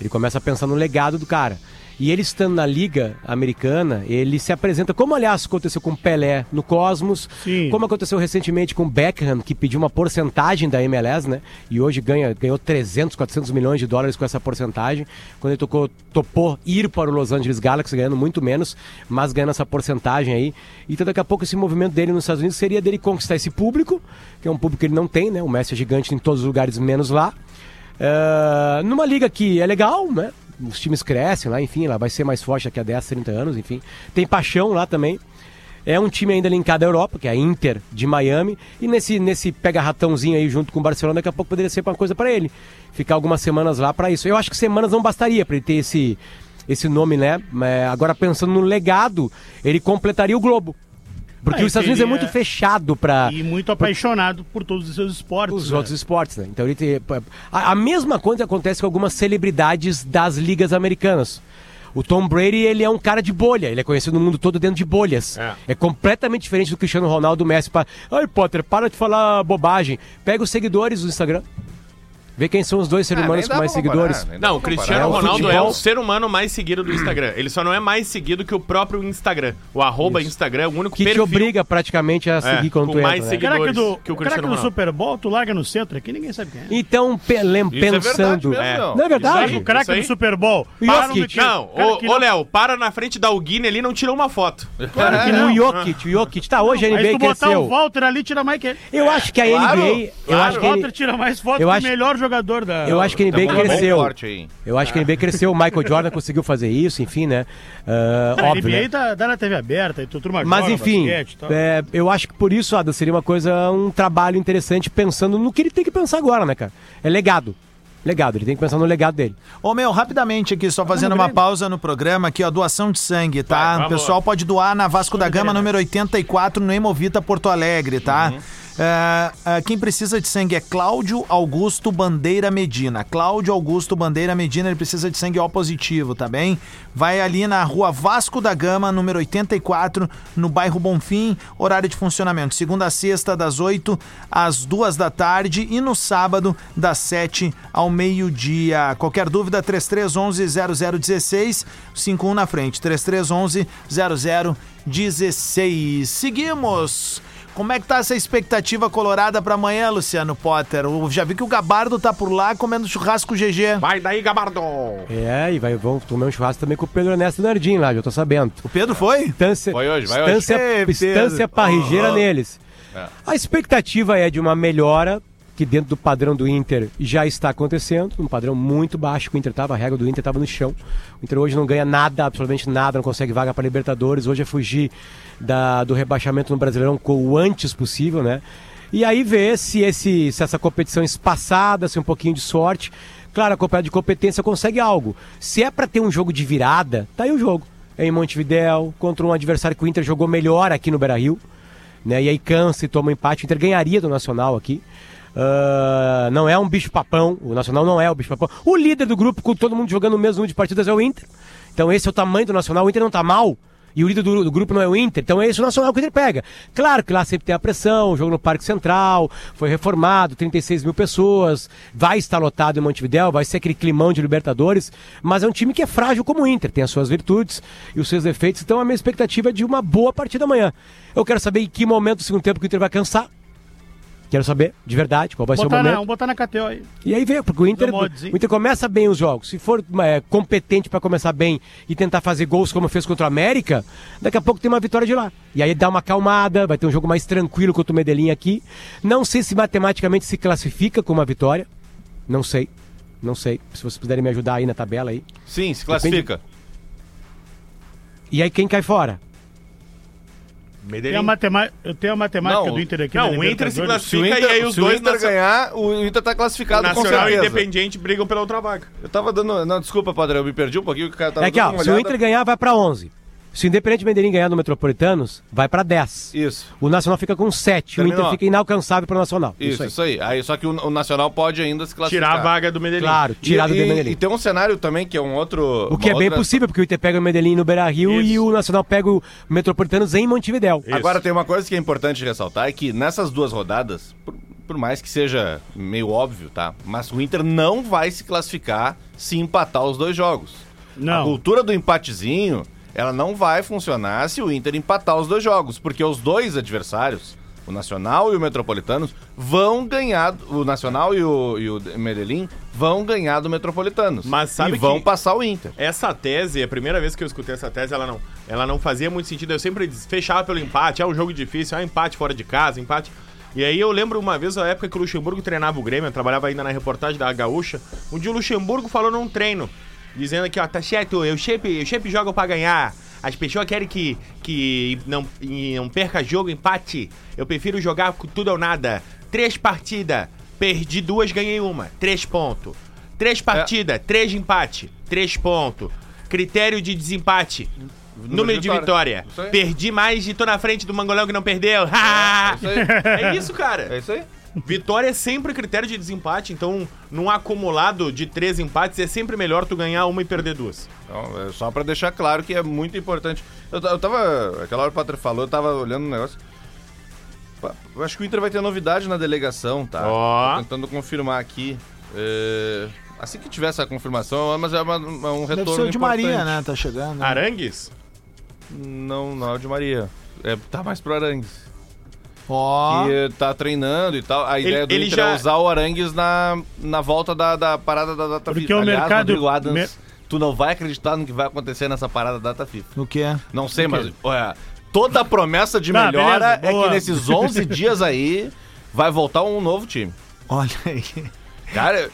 Ele começa a pensar no legado do cara. E ele estando na Liga Americana, ele se apresenta, como aliás aconteceu com Pelé no Cosmos, Sim. como aconteceu recentemente com Beckham, que pediu uma porcentagem da MLS, né? E hoje ganha, ganhou 300, 400 milhões de dólares com essa porcentagem. Quando ele tocou, topou ir para o Los Angeles Galaxy, ganhando muito menos, mas ganhando essa porcentagem aí. Então daqui a pouco esse movimento dele nos Estados Unidos seria dele conquistar esse público, que é um público que ele não tem, né? O Messi é gigante em todos os lugares, menos lá. É, numa liga que é legal, né? Os times crescem lá, enfim, ela vai ser mais forte daqui a 10, 30 anos, enfim. Tem paixão lá também. É um time ainda linkado à Europa, que é a Inter de Miami. E nesse, nesse pega-ratãozinho aí junto com o Barcelona, daqui a pouco poderia ser uma coisa para ele. Ficar algumas semanas lá para isso. Eu acho que semanas não bastaria para ele ter esse, esse nome, né? É, agora pensando no legado, ele completaria o Globo. Porque Ah, os Estados Unidos é muito é- fechado para E muito apaixonado por todos os seus esportes. os né? outros esportes, né? Então ele tem. A, a mesma coisa acontece com algumas celebridades das ligas americanas. O Tom Brady, ele é um cara de bolha, ele é conhecido no mundo todo dentro de bolhas. É. É, completamente diferente do Cristiano Ronaldo, do Messi. Pra... Ai, Potter, para de falar bobagem. Pega os seguidores do Instagram. Vê quem são os dois seres Ah, humanos com mais comparar, seguidores. Não, o. Cristiano É, o Ronaldo é futebol- o ser humano mais seguido do Instagram. Ele só não é mais seguido que o próprio Instagram. O arroba Instagram é o único Que te perfil obriga praticamente a seguir quando com tu mais entra, né? seguidores. Craque do, que o o craque Cristiano do Ronaldo. Super Bowl, tu larga no centro aqui, ninguém sabe quem é. Então, pe- lem- Isso é verdade pensando. mesmo, É. não. Não é verdade? o craque isso aí? do Super Bowl. Para Jokic? Não, ô, Léo, para na frente da Alguine ali e não tirou uma foto. Claro que o não. Jokic, o Jokic. Tá, hoje a Aí se NBA tu botar cresceu. o Walter ali, tira mais que ele. Eu acho que a NBA. Eu claro. acho que o ele- Walter tira mais foto eu que acho- o melhor jogador da... Eu acho que NBA Tamo num bom cresceu. Eu acho que a NBA cresceu. O Michael Jordan conseguiu fazer isso, enfim, né? Ah, A óbvio, NBA né? tá, tá na TV aberta, e tu turma Mas joga enfim, basquete tal. é, eu acho que por isso, Ada, seria uma coisa, um trabalho interessante pensando no que ele tem que pensar agora, né, cara? É legado. Legado, ele tem que pensar no legado dele. Ô meu, rapidamente aqui, só fazendo uma pausa no programa aqui, ó, doação de sangue, tá? Vai, o pessoal pode doar na Vasco da Gama, número 84, no Hemovita Porto Alegre, tá? É, é, quem precisa de sangue é Cláudio Augusto Bandeira Medina. Cláudio Augusto Bandeira Medina, ele precisa de sangue O positivo, tá bem? Vai ali na rua Vasco da Gama, número 84, no bairro Bonfim, horário de funcionamento, segunda a sexta, das 8 às 2 da tarde e no sábado, das 7 ao meio-dia. Qualquer dúvida, 3311-0016, 51 na frente, 3311-0016. Seguimos! Como é que tá essa expectativa colorada pra amanhã, Luciano Potter? Eu já vi que o Gabardo tá por lá comendo churrasco GG. Vai daí, Gabardo! É, e vai, vão comer um churrasco também com o Pedro Ernesto Nardim lá, já tô sabendo. O Pedro foi? Estância, Vai hoje, vai hoje. estância, Ei, Pedro. estância parrigeira neles. É. A expectativa é de uma melhora que dentro do padrão do Inter já está acontecendo, um padrão muito baixo que o Inter estava, a regra do Inter estava no chão. O Inter hoje não ganha nada, absolutamente nada, não consegue vaga para Libertadores, hoje é fugir da- do rebaixamento no Brasileirão o antes possível, né? E aí ver se, esse, se essa competição espaçada, se um pouquinho de sorte, claro, acompanhado de competência consegue algo. Se é para ter um jogo de virada, tá aí o jogo. É em Montevidéu, contra um adversário que o Inter jogou melhor aqui no Beira-Rio né? E aí cansa e toma um empate. O Inter ganharia do Nacional aqui. Ah, não é um bicho papão. O Nacional não é o bicho papão. O líder do grupo, com todo mundo jogando o mesmo número de partidas, é o Inter. Então esse é o tamanho do Nacional. O Inter não tá mal. E o líder do, do grupo não é o Inter, então é esse o Nacional que o Inter pega. Claro que lá sempre tem a pressão, o jogo no Parque Central, foi reformado, 36 mil pessoas, vai estar lotado em Montevidéu, vai ser aquele climão de Libertadores, mas é um time que é frágil como o Inter, tem as suas virtudes e os seus defeitos, então a minha expectativa é de uma boa partida amanhã. Eu quero saber em que momento do segundo tempo que o Inter vai cansar. Quero saber, de verdade, qual vai ser o botar, momento. na, vamos botar na KTO aí. E aí vê, porque o Inter, o Inter começa bem os jogos. Se for é, competente para começar bem e tentar fazer gols como fez contra o América, daqui a pouco tem uma vitória de lá. E aí dá uma acalmada, vai ter um jogo mais tranquilo contra o Medellín aqui. Não sei se matematicamente se classifica com uma vitória. Não sei. Não sei. Se vocês puderem me ajudar aí na tabela aí. Sim, se classifica. E aí quem cai fora? Tem a Medellín. matema- Eu tenho a matemática Não, do Inter aqui. não, na o Inter se Libertadores. Se o Fica Inter, aí os se o dois Inter ganhar, o Inter tá O classificado com Nacional e. Independiente brigam pela outra vaga. Eu tava dando... Não, desculpa, Padre, eu me perdi um pouquinho. que o cara tava é que, ó, uma se o. Inter ganhar, vai pra 11. Se o Independente Medellín ganhar no Metropolitanos, vai pra 10. Isso. O Nacional fica com 7. O Terminou. Inter fica inalcançável pro Nacional. Isso, aí. isso aí. aí. Só que o, o Nacional pode ainda se classificar. Tirar a vaga do Medellín. Claro, E, tirado do e, Medellín. e tem um cenário também que é um outro... O que é bem outra- possível, porque o Inter pega o Medellín no Beira-Rio Isso. e o Nacional pega o Metropolitanos em Montevidéu. Isso. Agora tem uma coisa que é importante ressaltar, é que nessas duas rodadas, por, por mais que seja meio óbvio, tá? Mas o Inter não vai se classificar se empatar os dois jogos. A Não. cultura do empatezinho, ela não vai funcionar se o Inter empatar os dois jogos, porque os dois adversários, o Nacional e o Metropolitanos, vão ganhar, o Nacional e o, e o Medellín vão ganhar do Metropolitanos. Mas sabe e vão passar o Inter. Essa tese, a primeira vez que eu escutei essa tese, ela não, ela não fazia muito sentido. Eu sempre fechava pelo empate, é um jogo difícil, é um empate fora de casa, empate. E aí eu lembro uma vez, a época que o Luxemburgo treinava o Grêmio, eu trabalhava ainda na reportagem da Gaúcha. Um dia o Luxemburgo falou num treino, dizendo que, ó, tá certo, eu sempre, eu sempre jogo pra ganhar. As pessoas querem que, que não, não perca jogo, empate. Eu prefiro jogar com tudo ou nada. Três partidas, perdi duas, ganhei uma. Três pontos. Três partidas, três de empate, três pontos. Critério de desempate. Número, de vitória. Isso aí. Perdi mais e tô na frente do Mangolão que não perdeu. isso aí. é isso, cara. É isso aí. Vitória é sempre critério de desempate, então num acumulado de três empates é sempre melhor tu ganhar uma e perder duas. Então, é só pra deixar claro que é muito importante. Eu, eu tava. Aquela hora que o Patrick falou, eu tava olhando um negócio. Eu acho que o Inter vai ter novidade na delegação, tá? Ó. Tô tentando confirmar aqui. É, Assim que tiver essa confirmação, mas é uma- uma- um retorno Deve ser o de importante. Maria, né? Tá chegando. Arangues? Não, não é o de Maria. É, tá mais pro Arangues. Ó. Que tá treinando e tal. A ideia do ele Inter já- é usar o Arangues na, na volta da, da parada da data Porque FIFA. o Aliás, mercado- Adams, mer- tu não vai acreditar no que vai acontecer nessa parada da data FIFA. O quê? Não sei, mas olha, toda a promessa de Tá, melhora beleza, é que nesses 11 dias aí vai voltar um novo time. Olha aí. Cara,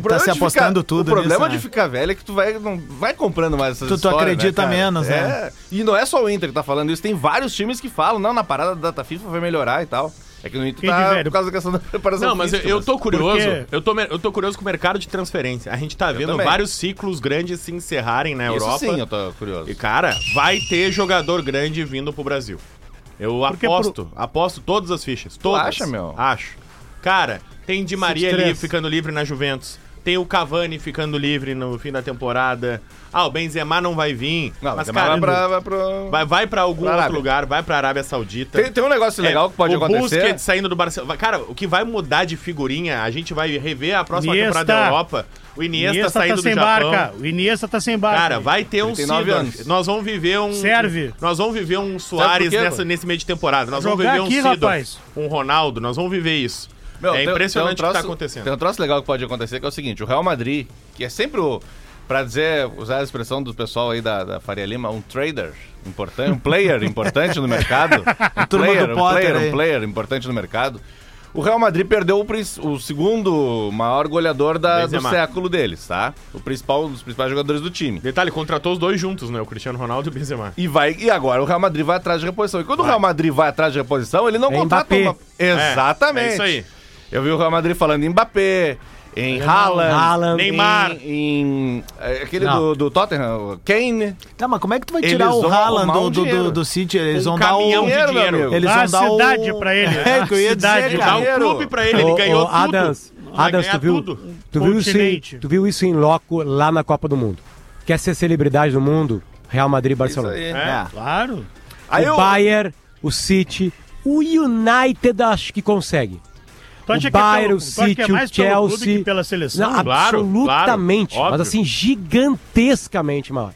problema se apostando ficar- tudo O problema nisso, né? de ficar velho é que tu vai, não vai comprando mais essas Tu- tu histórias, acredita cara? menos, né? É. E não é só o Inter que tá falando isso, tem vários times que falam, não, na parada da data FIFA vai melhorar e tal. É que no Inter tá velho? por causa da questão da preparação Não, mas eu, física, eu tô curioso. quê? Eu tô, eu tô curioso com o mercado de transferência. A gente tá vendo vários ciclos grandes se encerrarem na Isso Europa. sim, eu tô curioso. E, cara, vai ter jogador grande vindo pro Brasil. Eu Porque aposto, aposto todas as fichas. Todas. acha, meu? Acho. Cara, tem Di Maria ali ficando livre na Juventus. Tem o Cavani ficando livre no fim da temporada. Ah, o Benzema não vai vir. Não, mas, cara, vai pra, vai pro... vai, vai pra algum Pra outro lugar. Vai pra Arábia Saudita. Tem, tem um negócio legal É, que pode o acontecer. Busquets saindo do Barcelona. Cara, o que vai mudar de figurinha, a gente vai rever a próxima Iniesta. temporada da Europa. O Iniesta, Iniesta saindo tá do sem Japão. barca. O Iniesta tá sem barca. Cara, vai ter um 39 Sidor. anos. Nós vamos viver um. Serve. Nós vamos viver um Soares nessa, nesse meio de temporada. Nós vamos Jogar viver um aqui, Sidor, um Ronaldo. Nós vamos viver isso. Meu, é tem- impressionante um o que tá troço- acontecendo. Tem um troço legal que pode acontecer, que é o seguinte, o Real Madrid, que é sempre o, pra dizer, usar a expressão do pessoal aí da, da Faria Lima, um trader importante, um player importante no mercado, um player, um player, um player importante no mercado. O Real Madrid perdeu o, o segundo maior goleador da- do século deles, tá? O principal, um dos principais jogadores do time. Detalhe, contratou os dois juntos, né? O Cristiano Ronaldo e o Benzema. E, vai, e agora o Real Madrid vai atrás de reposição. E quando o Real Madrid vai atrás de reposição, ele não É contrata uma... Exatamente. É, é isso aí. Eu vi o Real Madrid falando em Mbappé, em Haaland, Haaland. Neymar. em, em, é, aquele do, do Tottenham, o Kane. Tá, mas como é que tu vai Eles tirar o vão Haaland um do, do, do, do City? Eles Um vão dar o... caminhão de Dinheiro, dinheiro. Eles Dá vão dar o... cidade pra ele. É, que eu ia Cidade. dizer, Dá cara. um clube pra ele, ele Ô, ganhou ô, tudo. Adams, Adams, tu viu, tudo. tu, viu isso em, Continente. tu viu isso em loco lá na Copa do Mundo. Quer ser celebridade do mundo? Real Madrid e Barcelona. Isso aí. É. Claro. Aí o eu- Bayern, o City, o United acho que consegue. Tu acha o que é Bayern, pelo- o City, é mais o Chelsea. que pela seleção? Não, Claro, absolutamente. claro, mas assim, gigantescamente maior.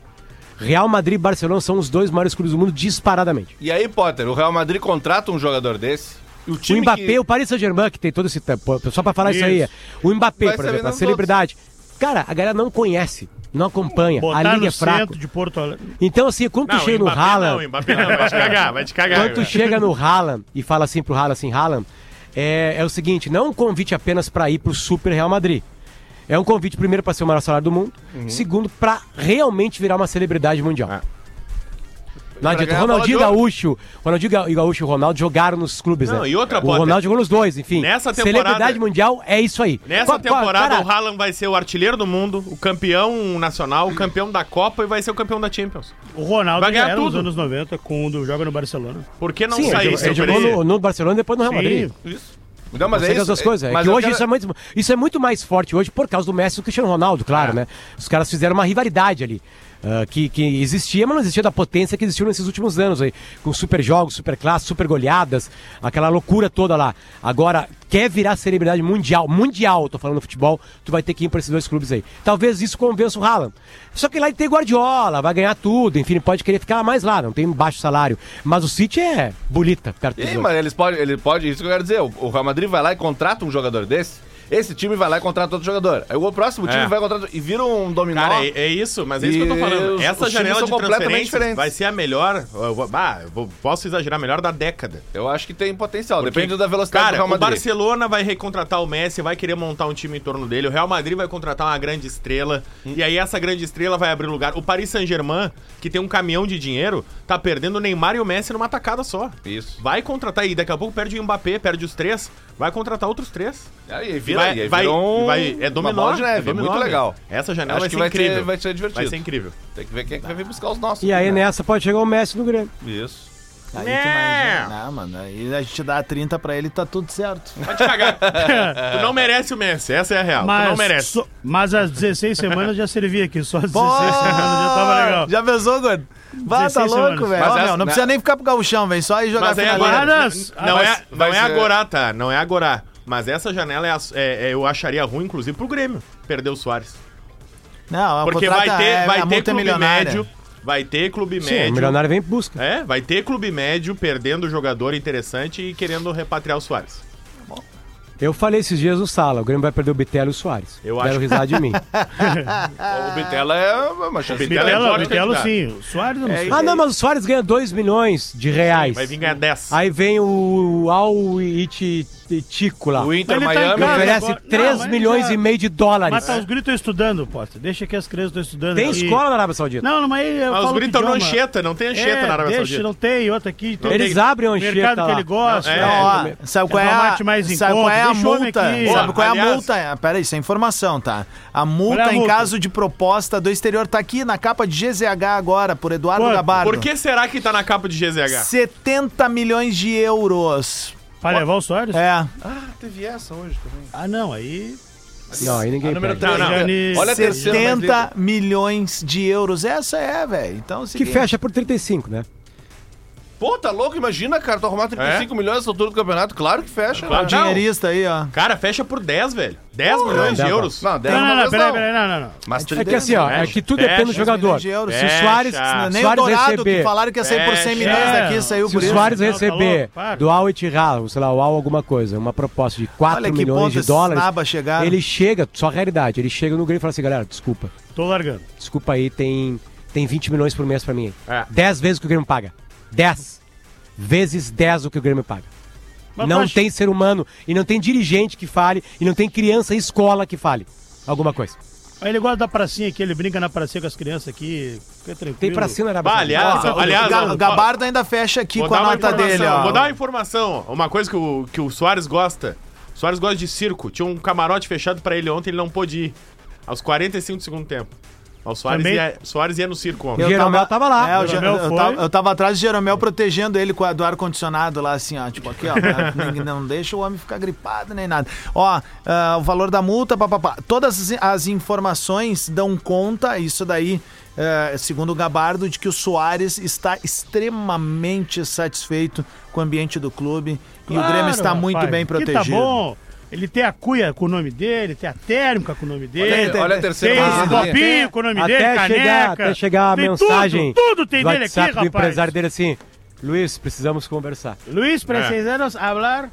Real Madrid e Barcelona são os dois maiores clubes do mundo disparadamente. E aí, Potter, o Real Madrid contrata um jogador desse. O O Mbappé, que... o Paris Saint-Germain, que tem todo esse tempo, só pra falar isso, aí, Isso. o Mbappé, Vai por exemplo, a celebridade. Cara, a galera não conhece, não acompanha, Botar a liga no é fraca. centro de Porto Alegre. Então, assim, quando tu Não, chega no Haaland, não, Mbappé não, vai te cagar, vai te cagar. quando tu chega no Haaland e fala assim pro Haaland, assim, Haaland, é, é o seguinte, não é um convite apenas pra ir pro Super Real Madrid. É um convite, primeiro, pra ser o maior salário do mundo, segundo, pra realmente virar uma celebridade mundial. Ah. Não adianta. Ronaldinho. Gaúcho, Ronaldinho e Gaúcho e Ronaldo jogaram nos clubes, Não, né? e outra, O Potter, Ronaldo jogou nos dois, enfim. nessa temporada- Celebridade mundial é isso aí. Nessa Qual- qual- temporada, cara, o Haaland vai ser o artilheiro do mundo, o campeão nacional, o campeão da Copa e vai ser o campeão da Champions. O Ronaldo Vai ganhar era nos tudo. anos 90, quando joga no Barcelona. Por que não Sim, sair ele, ele jogou no, no Barcelona e depois no Real Madrid. Sim. Não, mas é sei isso. duas coisas. É mas hoje quero- isso, é muito, isso é muito mais forte hoje por causa do Messi e do Cristiano Ronaldo, claro, né? Os caras fizeram uma rivalidade ali. Ah, que, que existia, mas não existia da potência que existiu nesses últimos anos aí. Com super jogos, super classes, super goleadas, aquela loucura toda lá. Agora, quer virar celebridade mundial, mundial, tô falando futebol, tu vai ter que ir pra esses dois clubes aí. Talvez isso convença o Haaland. Só que lá ele tem Guardiola, vai ganhar tudo, enfim, pode querer ficar mais lá, não tem baixo salário. Mas o City é bonita perto Sim, mas eles podem, ele pode, isso que eu quero dizer. O o Real Madrid vai lá e contrata um jogador desse. Esse time vai lá e contrata outro jogador. Aí o próximo time É. vai contratar e vira um dominó. Cara, é, é isso, mas é isso que eu tô falando. os- Essa os janela de diferentes. vai ser a melhor. eu vou- bah, eu posso exagerar, a melhor da década. Eu acho que tem potencial. Porque, Depende da velocidade do Cara, Real o Madrid. Barcelona vai recontratar o Messi, vai querer montar um time em torno dele. O Real Madrid vai contratar uma grande estrela. E aí essa grande estrela vai abrir lugar. O Paris Saint-Germain, que tem um caminhão de dinheiro, tá perdendo o Neymar e o Messi numa tacada só. Isso. Vai contratar e daqui a pouco perde o Mbappé, perde os três, vai contratar outros três. Aí vira, vai, e aí vai, um, vai- é uma dominó, bola de neve, é dominó, muito velho. legal. Essa janela Acho vai ser vai incrível. ser- vai ser divertido. Vai ser incrível. Tem que ver quem é que vai vir buscar os nossos. E aí né? nessa pode chegar o Messi no Grêmio. Isso. Aí Né? tu imagina. Não, mano, aí a gente dá 30 pra ele e tá tudo certo. Vai te cagar. tu não merece o Messi, essa é a real. tu não merece. só- mas às 16 semanas já servia aqui, só às 16 Pô, semanas já tava legal. Já pensou, gordo? Bah, tá 16 louco, semanas. velho. Mas não na- precisa nem ficar pro gauchão, vem só aí jogar Mas é agora. Ah, N- não, Não, mas é, não vai é agora, tá? Não é agora. Mas essa janela é é- é- eu acharia ruim, inclusive, pro Grêmio perder o Soares. Não, o Porque vai ter, é- vai a ter é clube milionária. médio. Vai ter clube Sim, o médio. milionário vem em busca. É, vai ter clube médio perdendo jogador interessante e querendo repatriar o Soares. Eu falei esses dias no sala, o Grêmio vai perder o Bitelo e o Soares. Eu Deram acho- risada de mim. O Bitela é uma chance. É Bitelo, Bitelo candidato. sim. O Soares eu não sei. ah, não, mas o Soares ganha 2 milhões de reais. Vai vir ganhar 10. Aí vem o Al Ititico lá. O Inter Ele tá em Miami. casa. Oferece agora- 3 Não, mas milhões já- e meio de dólares. Mas tá, os gritos estudando, Potter. Deixa que as crianças estão estudando. Tem aqui. escola na Arábia Saudita. Não, não, mas aí eu Mas os falo estão no idioma. Anchieta, não tem Anchieta É, na Arábia deixa, Saudita. não tem, outra aqui. Tem Eles abrem o mercado Anchieta que lá. ele gosta. Não, é. né? Ó, sabe qual é É a, tomate mais em sabe qual é a conta, deixa o homem multa? aqui. Sabe qual é a Aliás- multa? Pera aí, isso é informação, tá? A multa Qual é a em multa? caso de proposta do exterior tá aqui na capa de GZH agora, por Eduardo Quanto? Gabardo. Por que será que tá na capa de GZH? 70 milhões de euros. Pra levar o Soares? É. Ah, teve essa hoje também. Ah, não, aí... Não, aí ninguém A número pega. Não, não. Jane- Olha a terceira mais 70 linda. milhões de euros. Essa é, velho. Então, é o Que seguinte. fecha por 35, né? Pô, tá louco? Imagina, cara, tu arrumar 35 milhões nessa altura do campeonato. Claro que fecha. Claro. né? Dinheirista aí, ó. Cara, fecha por 10, velho. 10 milhões de dá, euros. Não, Não, 10 não, não, talvez peraí, não. peraí, não, não, não. Mas É que assim, ó, é que tudo Fecha, depende do 10 jogador. de euros. Se o Fecha. Soares, Nem Soares o Dourado, receber, que falaram que ia sair por 100 Fecha. milhões daqui, É, saiu se por o isso. Soares Não, tá receber louco, para. do Al Ittihad, sei lá, o Al alguma coisa, uma proposta de 4 Olha que milhões ponto de esses dólares, nabas chegaram. ele chega, só realidade, ele chega no Grêmio e fala assim, galera, desculpa, Tô largando. desculpa aí, tem, tem 20 milhões por mês pra mim. É. 10 vezes o que o Grêmio paga. 10 vezes 10 o que o Grêmio paga. Mas não tem ser humano e não tem dirigente que fale e não tem criança e escola que fale alguma coisa. Aí ele gosta da pracinha aqui, ele brinca na pracinha com as crianças aqui. Fica tranquilo. Tem pra cima na Arábia Bah, Saudita. aliás, Ó, aliás, Ga- Gabardo ainda fecha aqui com a nota dele, ó. Vou dar uma informação. Uma coisa que o, que o Soares gosta. O Soares gosta de circo. Tinha um camarote fechado pra ele ontem, ele não pôde ir. Aos 45 do segundo tempo. O Soares, Também- ia, Soares ia no circo ontem. Eu- Jeromel tava lá. É, o Jeromel eu, tava, eu tava atrás do Jeromel protegendo ele com a, do ar-condicionado lá, assim, ó. Tipo, aqui, ó. ninguém- não deixa o homem ficar gripado nem nada. Ó, ah, o valor da multa, papapá. Todas as, as informações dão conta, isso daí, eh, segundo o Gabardo, de que o Soares está extremamente satisfeito com o ambiente do clube. e o Claro, Grêmio está muito rapaz, bem que protegido. Tá bom. Ele tem a cuia com o nome dele, tem a térmica com o nome dele. Olha, olha a Tem terceira esse linda. copinho com o nome dele, até caneca. chegar, até chegar a tem mensagem Tudo, tudo tem do dele aqui, rapaz. empresário dele assim, Luiz, precisamos conversar. Luiz, precisamos falar.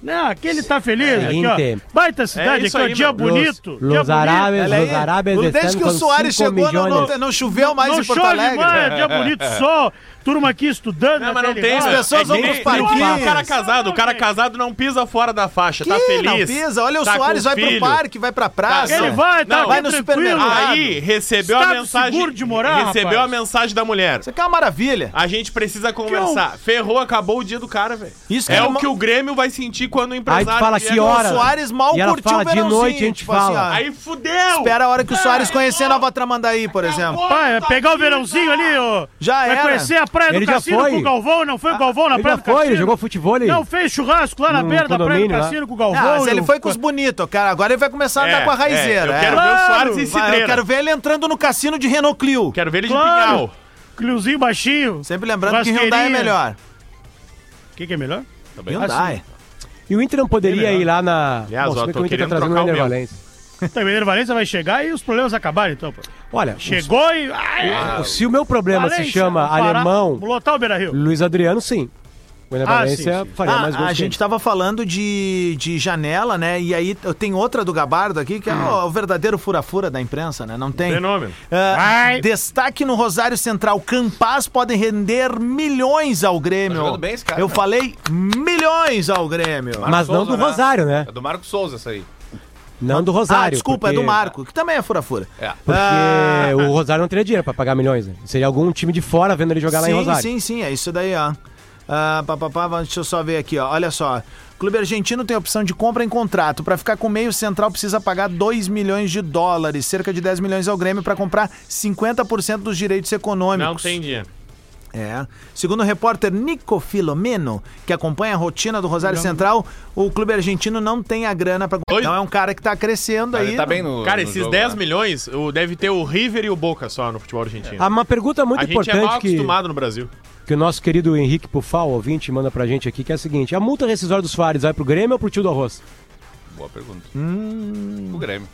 Não, aqui ele tá feliz. Aqui, ó. Baita cidade, É isso aqui, ó. aí, Dia bonito. Los, dia los bonito. árabes, aí, los árabes Desde que o Soares chegou, não, não, não choveu mais não em Porto chove Alegre. mais, dia bonito, sol. Turma aqui estudando. Não, mas não tem, negócio. velho. pessoas é vão pros é parquinhos. O cara casado, o cara casado não pisa fora da faixa, tá Que feliz. não pisa. Olha, o tá Soares vai pro parque, vai pra praça. Ele vai, tá Não, vai no supermercado. Aí recebeu a Estado mensagem. seguro de morar, recebeu rapaz. a mensagem da mulher. Isso aqui é uma maravilha. A gente precisa conversar. Ferrou, acabou o dia do cara, velho. Isso É ele o que o Grêmio vai sentir quando o Aí empresário. tu fala que hora. O Soares mal curtiu fala, o de verãozinho. noite a gente tipo fala. assim, ó. Aí fudeu! Espera a hora que o Soares conhecer Nova Tramandaí, por exemplo. Pai, é pegar o verãozinho ali, ó. Já Vai era. conhecer a praia Ele do já Cassino foi. com o Galvão, não foi o Galvão na Ele praia já do foi, Cassino? ele jogou futebol ali. Não, fez churrasco lá na No beira da praia do condomínio lá. Cassino com o Galvão. Ah, mas ele foi com os bonitos, cara. Agora ele vai começar a andar É, com a é, raizeira. eu quero é. ver o. Soares em cidreira. eu quero ver ele entrando no cassino de Renault Clio. Quero ver ele de pinhal. Cliozinho baixinho. Sempre lembrando que Hyundai é melhor. O que, que é melhor? Hyundai. E o Inter não poderia ir lá na. Aliás, Bom, ó, bem que tô o Inter tá trazendo o trocar o Ender meu. Valência. Então, o Ener Valência vai chegar e os problemas acabaram, então. Pô. Olha, Chegou e... Ai, se o meu problema se Valência, chama vamos parar. alemão lotar o Beira-Rio. Luiz Adriano, sim. O Ender Ah, Valência sim, sim. faria mais Ah, gols a gente ele. tava falando de, de janela, né? E aí tem outra do Gabardo aqui, que é o, o verdadeiro fura-fura da imprensa, né? Não tem. Fenômeno. Ah, Vai. destaque no Rosário Central. Campaz podem render milhões ao Grêmio. Tá bem esse cara, Eu né? falei milhões ao Grêmio. Mas não Souza, do né? Rosário, né? É do Marco Souza essa aí. Não do ah, Rosário. desculpa, é porque- do Marco, que também é fura-fura. É. Porque Ah. o Rosário não teria dinheiro pra pagar milhões, né? Seria algum time de fora vendo ele jogar lá em sim, Rosário. sim, sim, é isso daí, ó. Ah, pá, pá, pá, deixa eu só ver aqui, ó. Olha só. Clube Argentino tem a opção de compra em contrato. Para ficar com meio central precisa pagar 2 milhões de dólares, cerca de 10 milhões ao Grêmio para comprar 50% dos direitos econômicos. Não tem dinheiro. É. Segundo o repórter Nico Filomeno, que acompanha a rotina do Rosário Central, o clube argentino não tem a grana para Oi? Então é um cara que tá crescendo aí. Ele tá bem no. Cara, no esses jogo, 10 né? milhões, o, deve ter o River e o Boca só no futebol argentino. Ah, uma pergunta muito a gente é mal importante que, acostumado no Brasil. que o nosso querido Henrique Pufal, ouvinte, manda pra gente aqui, que é a seguinte: a multa rescisória dos Soares vai pro Grêmio ou pro tio do arroz? Boa pergunta. Pro Grêmio.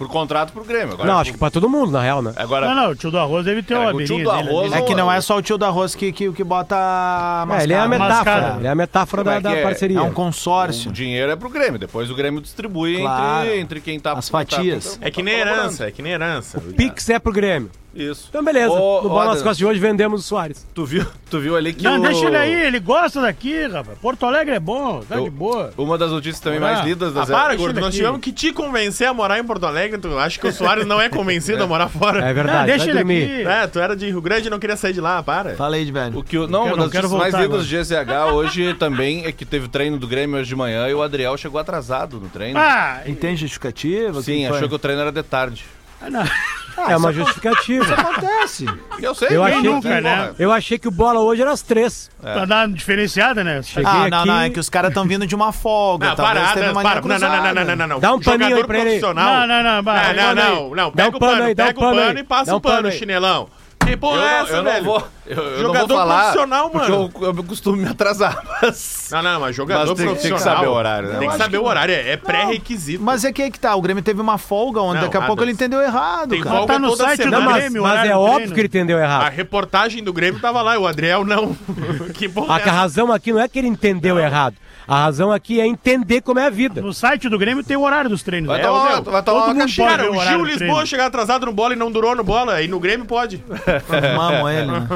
Por contrato pro Grêmio. Agora, não, acho que pra todo mundo, na real, né? Agora, Não, não, o tio do arroz deve ter uma o tio do arroz. É que não é só o tio da Rose que, que, que bota a É, ele é a metáfora. Mascada. Ele é a metáfora Como da, é da é? parceria. É um consórcio. o dinheiro é pro Grêmio. Depois o Grêmio distribui Claro. entre, entre quem tá. As tá- fatias. tá- É que tá nem colaborando. herança, é que nem herança. Pix é pro Grêmio. Isso. Então, beleza. Ô, no Bola nas Costas de hoje vendemos o Soares. Tu viu, tu viu ali que Não, o... deixa ele aí, ele gosta daqui, rapaz. Porto Alegre é bom, tá Eu- de boa. Uma das notícias também Ah. mais lidas da Ah, para, Deixa gordo. Nós tivemos que te convencer a morar em Porto Alegre. Tu acha que o Soares não é convencido a morar fora? É verdade. Não, deixa vai ele dormir. aqui. É, tu era de Rio Grande e não queria sair de lá, para. Fala aí, de velho. O que o, não, quero- uma não das quero notícias mais voltar lidas do GZH hoje também é que teve treino do Grêmio hoje de manhã e o Adriel chegou atrasado no treino. Ah, E tem justificativa? Sim, achou que o treino era de tarde. não. É uma justificativa. acontece. Eu sei. Eu achei nunca, que- né? Eu achei que o bola hoje era às três. Pra dar uma diferenciada, né? Cheguei Ah, não, aqui. não, é que os caras estão vindo de uma folga. Não, talvez para, Não, não, não, não, não, não, não. Dá um paninho aí Jogador pra ele. profissional. Não, não, não. Não, não, pano aí. não, Pega um o pano um pega o pano e passa um o pano, chinelão. Que porra Eu, é não- essa, eu não velho? vou. Eu, eu não Jogador vou falar. profissional, mano. Eu, eu costumo me atrasar. Mas... Não, não, mas jogador Mas tem- tem que profissional. saber o horário, né? Tem que saber o horário, é, é pré-requisito. Mas é que aí que tá, o Grêmio teve uma folga onde Não, daqui a pouco Adams. ele entendeu errado, Tem cara. folga Tá no toda site do semana. Não, mas, Grêmio, mas horário é do óbvio que ele entendeu A errado. reportagem do Grêmio tava lá, e o Adriel não. que porra A, é a razão aqui não é que ele entendeu errado. A razão aqui é entender como é a vida. No site do Grêmio tem o horário dos treinos. Vai né? tomar, meu, vai tomar uma caixinha. Cara, o Gil Lisboa treino. chegar atrasado no bola e não durou no bola, e no Grêmio pode. Mamo ele, né?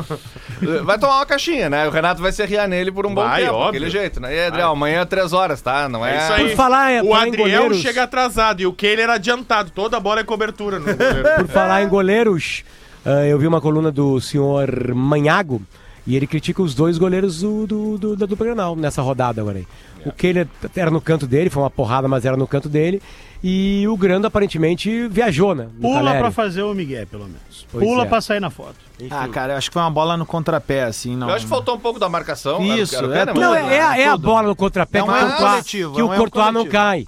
Vai tomar uma caixinha, né? O Renato vai se arriar nele por um bom Vai, tempo, óbvio. daquele jeito, né? E aí, Adriel, amanhã é três horas, tá? Não é... É isso aí. Por falar, em- o Adriel goleiros- chega atrasado e o Kehler adiantado. Toda bola é cobertura no goleiro. Por falar em goleiros, ah, eu vi uma coluna do senhor Manhago e ele critica os dois goleiros do, do, do, da dupla Grenal nessa rodada agora aí. O Kehler era no canto dele, foi uma porrada, mas era no canto dele. E o Grando aparentemente viajou, né? Pula Caleri. pra fazer o Miguel, pelo menos. Pois Pula é. pra sair na foto. Ah, cara, eu acho que foi uma bola no contrapé, assim, não. Eu acho que faltou um pouco da marcação. Isso, era é tudo. Não, é, é, a- é a bola no contrapé É que um Courtois- coletivo, que é o um erro Courtois não cai.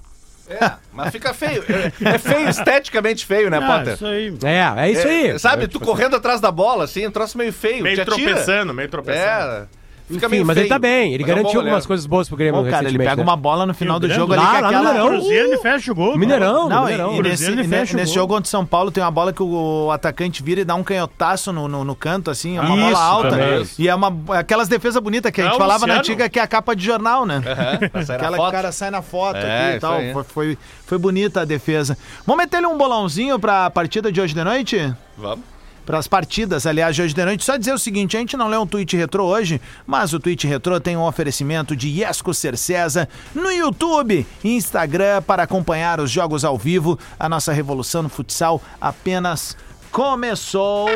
É, mas fica feio. É, é feio, esteticamente feio, né, Ah, Potter? isso aí. É, é isso aí. É, sabe, tu correndo atrás da bola, assim, um troço meio feio. meio tropeçando, meio tropeçando. É. Fica Enfim, meio mas ele feio. tá bem, ele Mas é um bom garantiu algumas coisas boas pro Grêmio Pô, cara, ele pega né? uma bola no final do jogo ali lá, que é lá no aquela... Mineirão. Cruzeiro me fecha o gol. cara. Mineirão, Não, Mineirão. e, e nesse, ele fecha o nesse gol. jogo contra o São Paulo tem uma bola que o atacante vira e dá um canhotaço no, no, no canto, assim, é uma Isso, bola alta. também. E é uma aquelas defesas bonitas que a É gente o falava na Luciano. antiga, que é a capa de jornal, né? Na Aquela que o cara sai na foto É, aqui e tal. Foi, foi, foi bonita a defesa. Vamos meter-lhe um bolãozinho pra partida de hoje de noite? Vamos. Para as partidas, aliás, de hoje de noite. Só dizer o seguinte, a gente não leu um tweet retrô hoje, mas o tweet retrô tem um oferecimento de Iesco Cercesa no YouTube e Instagram para acompanhar os jogos ao vivo. A nossa revolução no futsal apenas começou.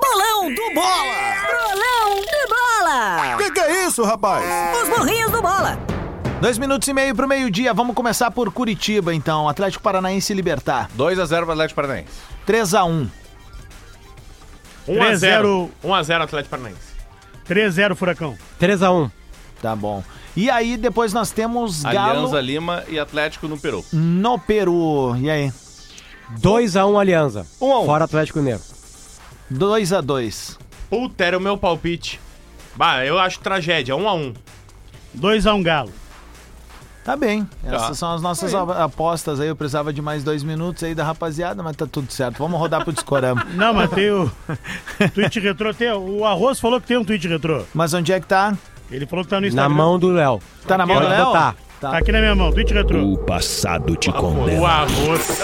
Bolão do Bola! Bolão do Bola! Que que é isso, rapaz? Os burrinhos do Bola! Dois minutos e meio pro meio-dia. Vamos começar por Curitiba, então. Atlético Paranaense Libertar. 2x0 para Atlético Paranaense. 3x1. 1x0. 1x0 Atlético Paranaense. 3-0 Furacão. 3x1. Tá bom. E aí, depois nós temos Galo Alianza Lima e Atlético no Peru. no Peru. E aí? 2x1 Aliança. 1 a 1. Fora Atlético Mineiro. 2x2. Puta, era o meu palpite. Bah, eu acho tragédia. 1x1. 2x1 Galo. Tá bem. Essas Tá. são as nossas a- apostas aí. Eu precisava de mais dois minutos aí da rapaziada, mas tá tudo certo. Vamos rodar pro discorama. Não, mas tem o tweet retrô. Tem, o Arroz falou que tem um tweet retrô. Mas onde é que tá? Ele falou que tá no Na Instagram. mão do Léo. Tá na mão do Léo? botar. Tá aqui na minha mão, tweet retrô. O passado te O condena. arroz.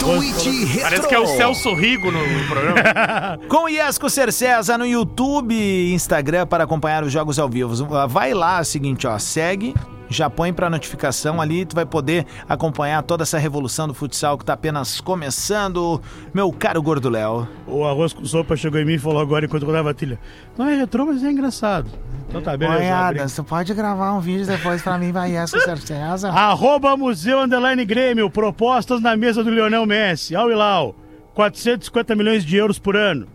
Tweet Retro. Parece que é o Celso Rigo no programa. Com Iesco Cercesa no YouTube e Instagram para acompanhar os jogos ao vivo. Vai lá, é o seguinte, ó, segue, já põe pra notificação ali, tu vai poder acompanhar toda essa revolução do futsal que tá apenas começando. Meu caro Gordo Léo. O Arroz com Sopa chegou em mim e falou agora enquanto eu a trilha. Não é retrô, mas é engraçado. Então tá, beleza. Boiada, você pode gravar um vídeo depois pra mim, vai Iesco Cercesa. Arroba Museu Underline Grêmio, propostas na mesa do Lionel Messi. Al Hilal, 450 milhões de euros por ano.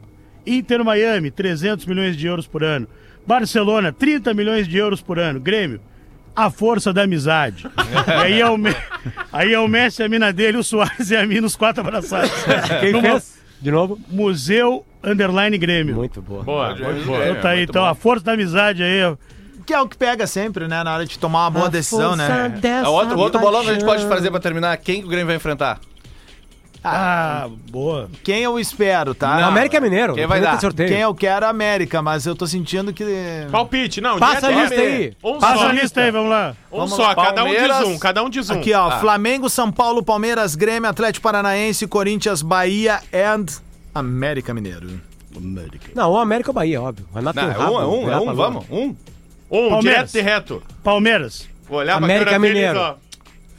Inter Miami, 300 milhões de euros por ano. Barcelona, 30 milhões de euros por ano. Grêmio, a força da amizade. e aí é, o Me- aí é o Messi, a mina dele, o Soares e a mina, os quatro abraçados. Quem No fez? De novo? Museu Underline Grêmio. Muito boa. Boa, muito boa. É, Então tá aí, então, a força da amizade aí. ó. Que é o que pega sempre, né? Na hora de tomar uma boa decisão, né? O outro, o outro bolão que a gente pode fazer pra terminar, quem que o Grêmio vai enfrentar? Ah, boa. Quem eu espero, tá? Não, América Mineiro. Quem vai dar? sorteio. Quem eu quero é a América, mas eu tô sentindo que. Palpite, não. Passa a lista aí. Um Passa só. a lista aí, vamos lá. Um Vamos só, lá. cada um Palmeiras. diz um, cada um diz um. Aqui, ó, Tá. Flamengo, São Paulo, Palmeiras, Grêmio, Atlético Paranaense, Corinthians, Bahia and América Mineiro. Não, o América ou Bahia, óbvio. Renato Não, é um, é rabo, um, é um, pra vamos. Um. Um, Palmeiras. direto e reto. Palmeiras. Vou olhar pra América câmera deles, Mineiro. ó.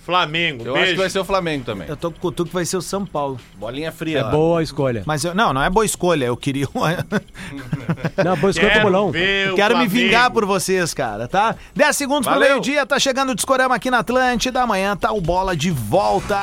Flamengo, Eu beijo. acho que vai ser o Flamengo também. Eu tô com o Cutu que vai ser o São Paulo. Bolinha fria. É lá. boa a escolha. Mas eu, não, não é boa escolha. Eu queria. Não, boa escolha pro Quero bolão. Quero me vingar por vocês, cara, tá? 10 segundos pro Valeu. meio-dia, tá chegando o Discorama aqui na Atlântida. Amanhã tá o Bola de volta.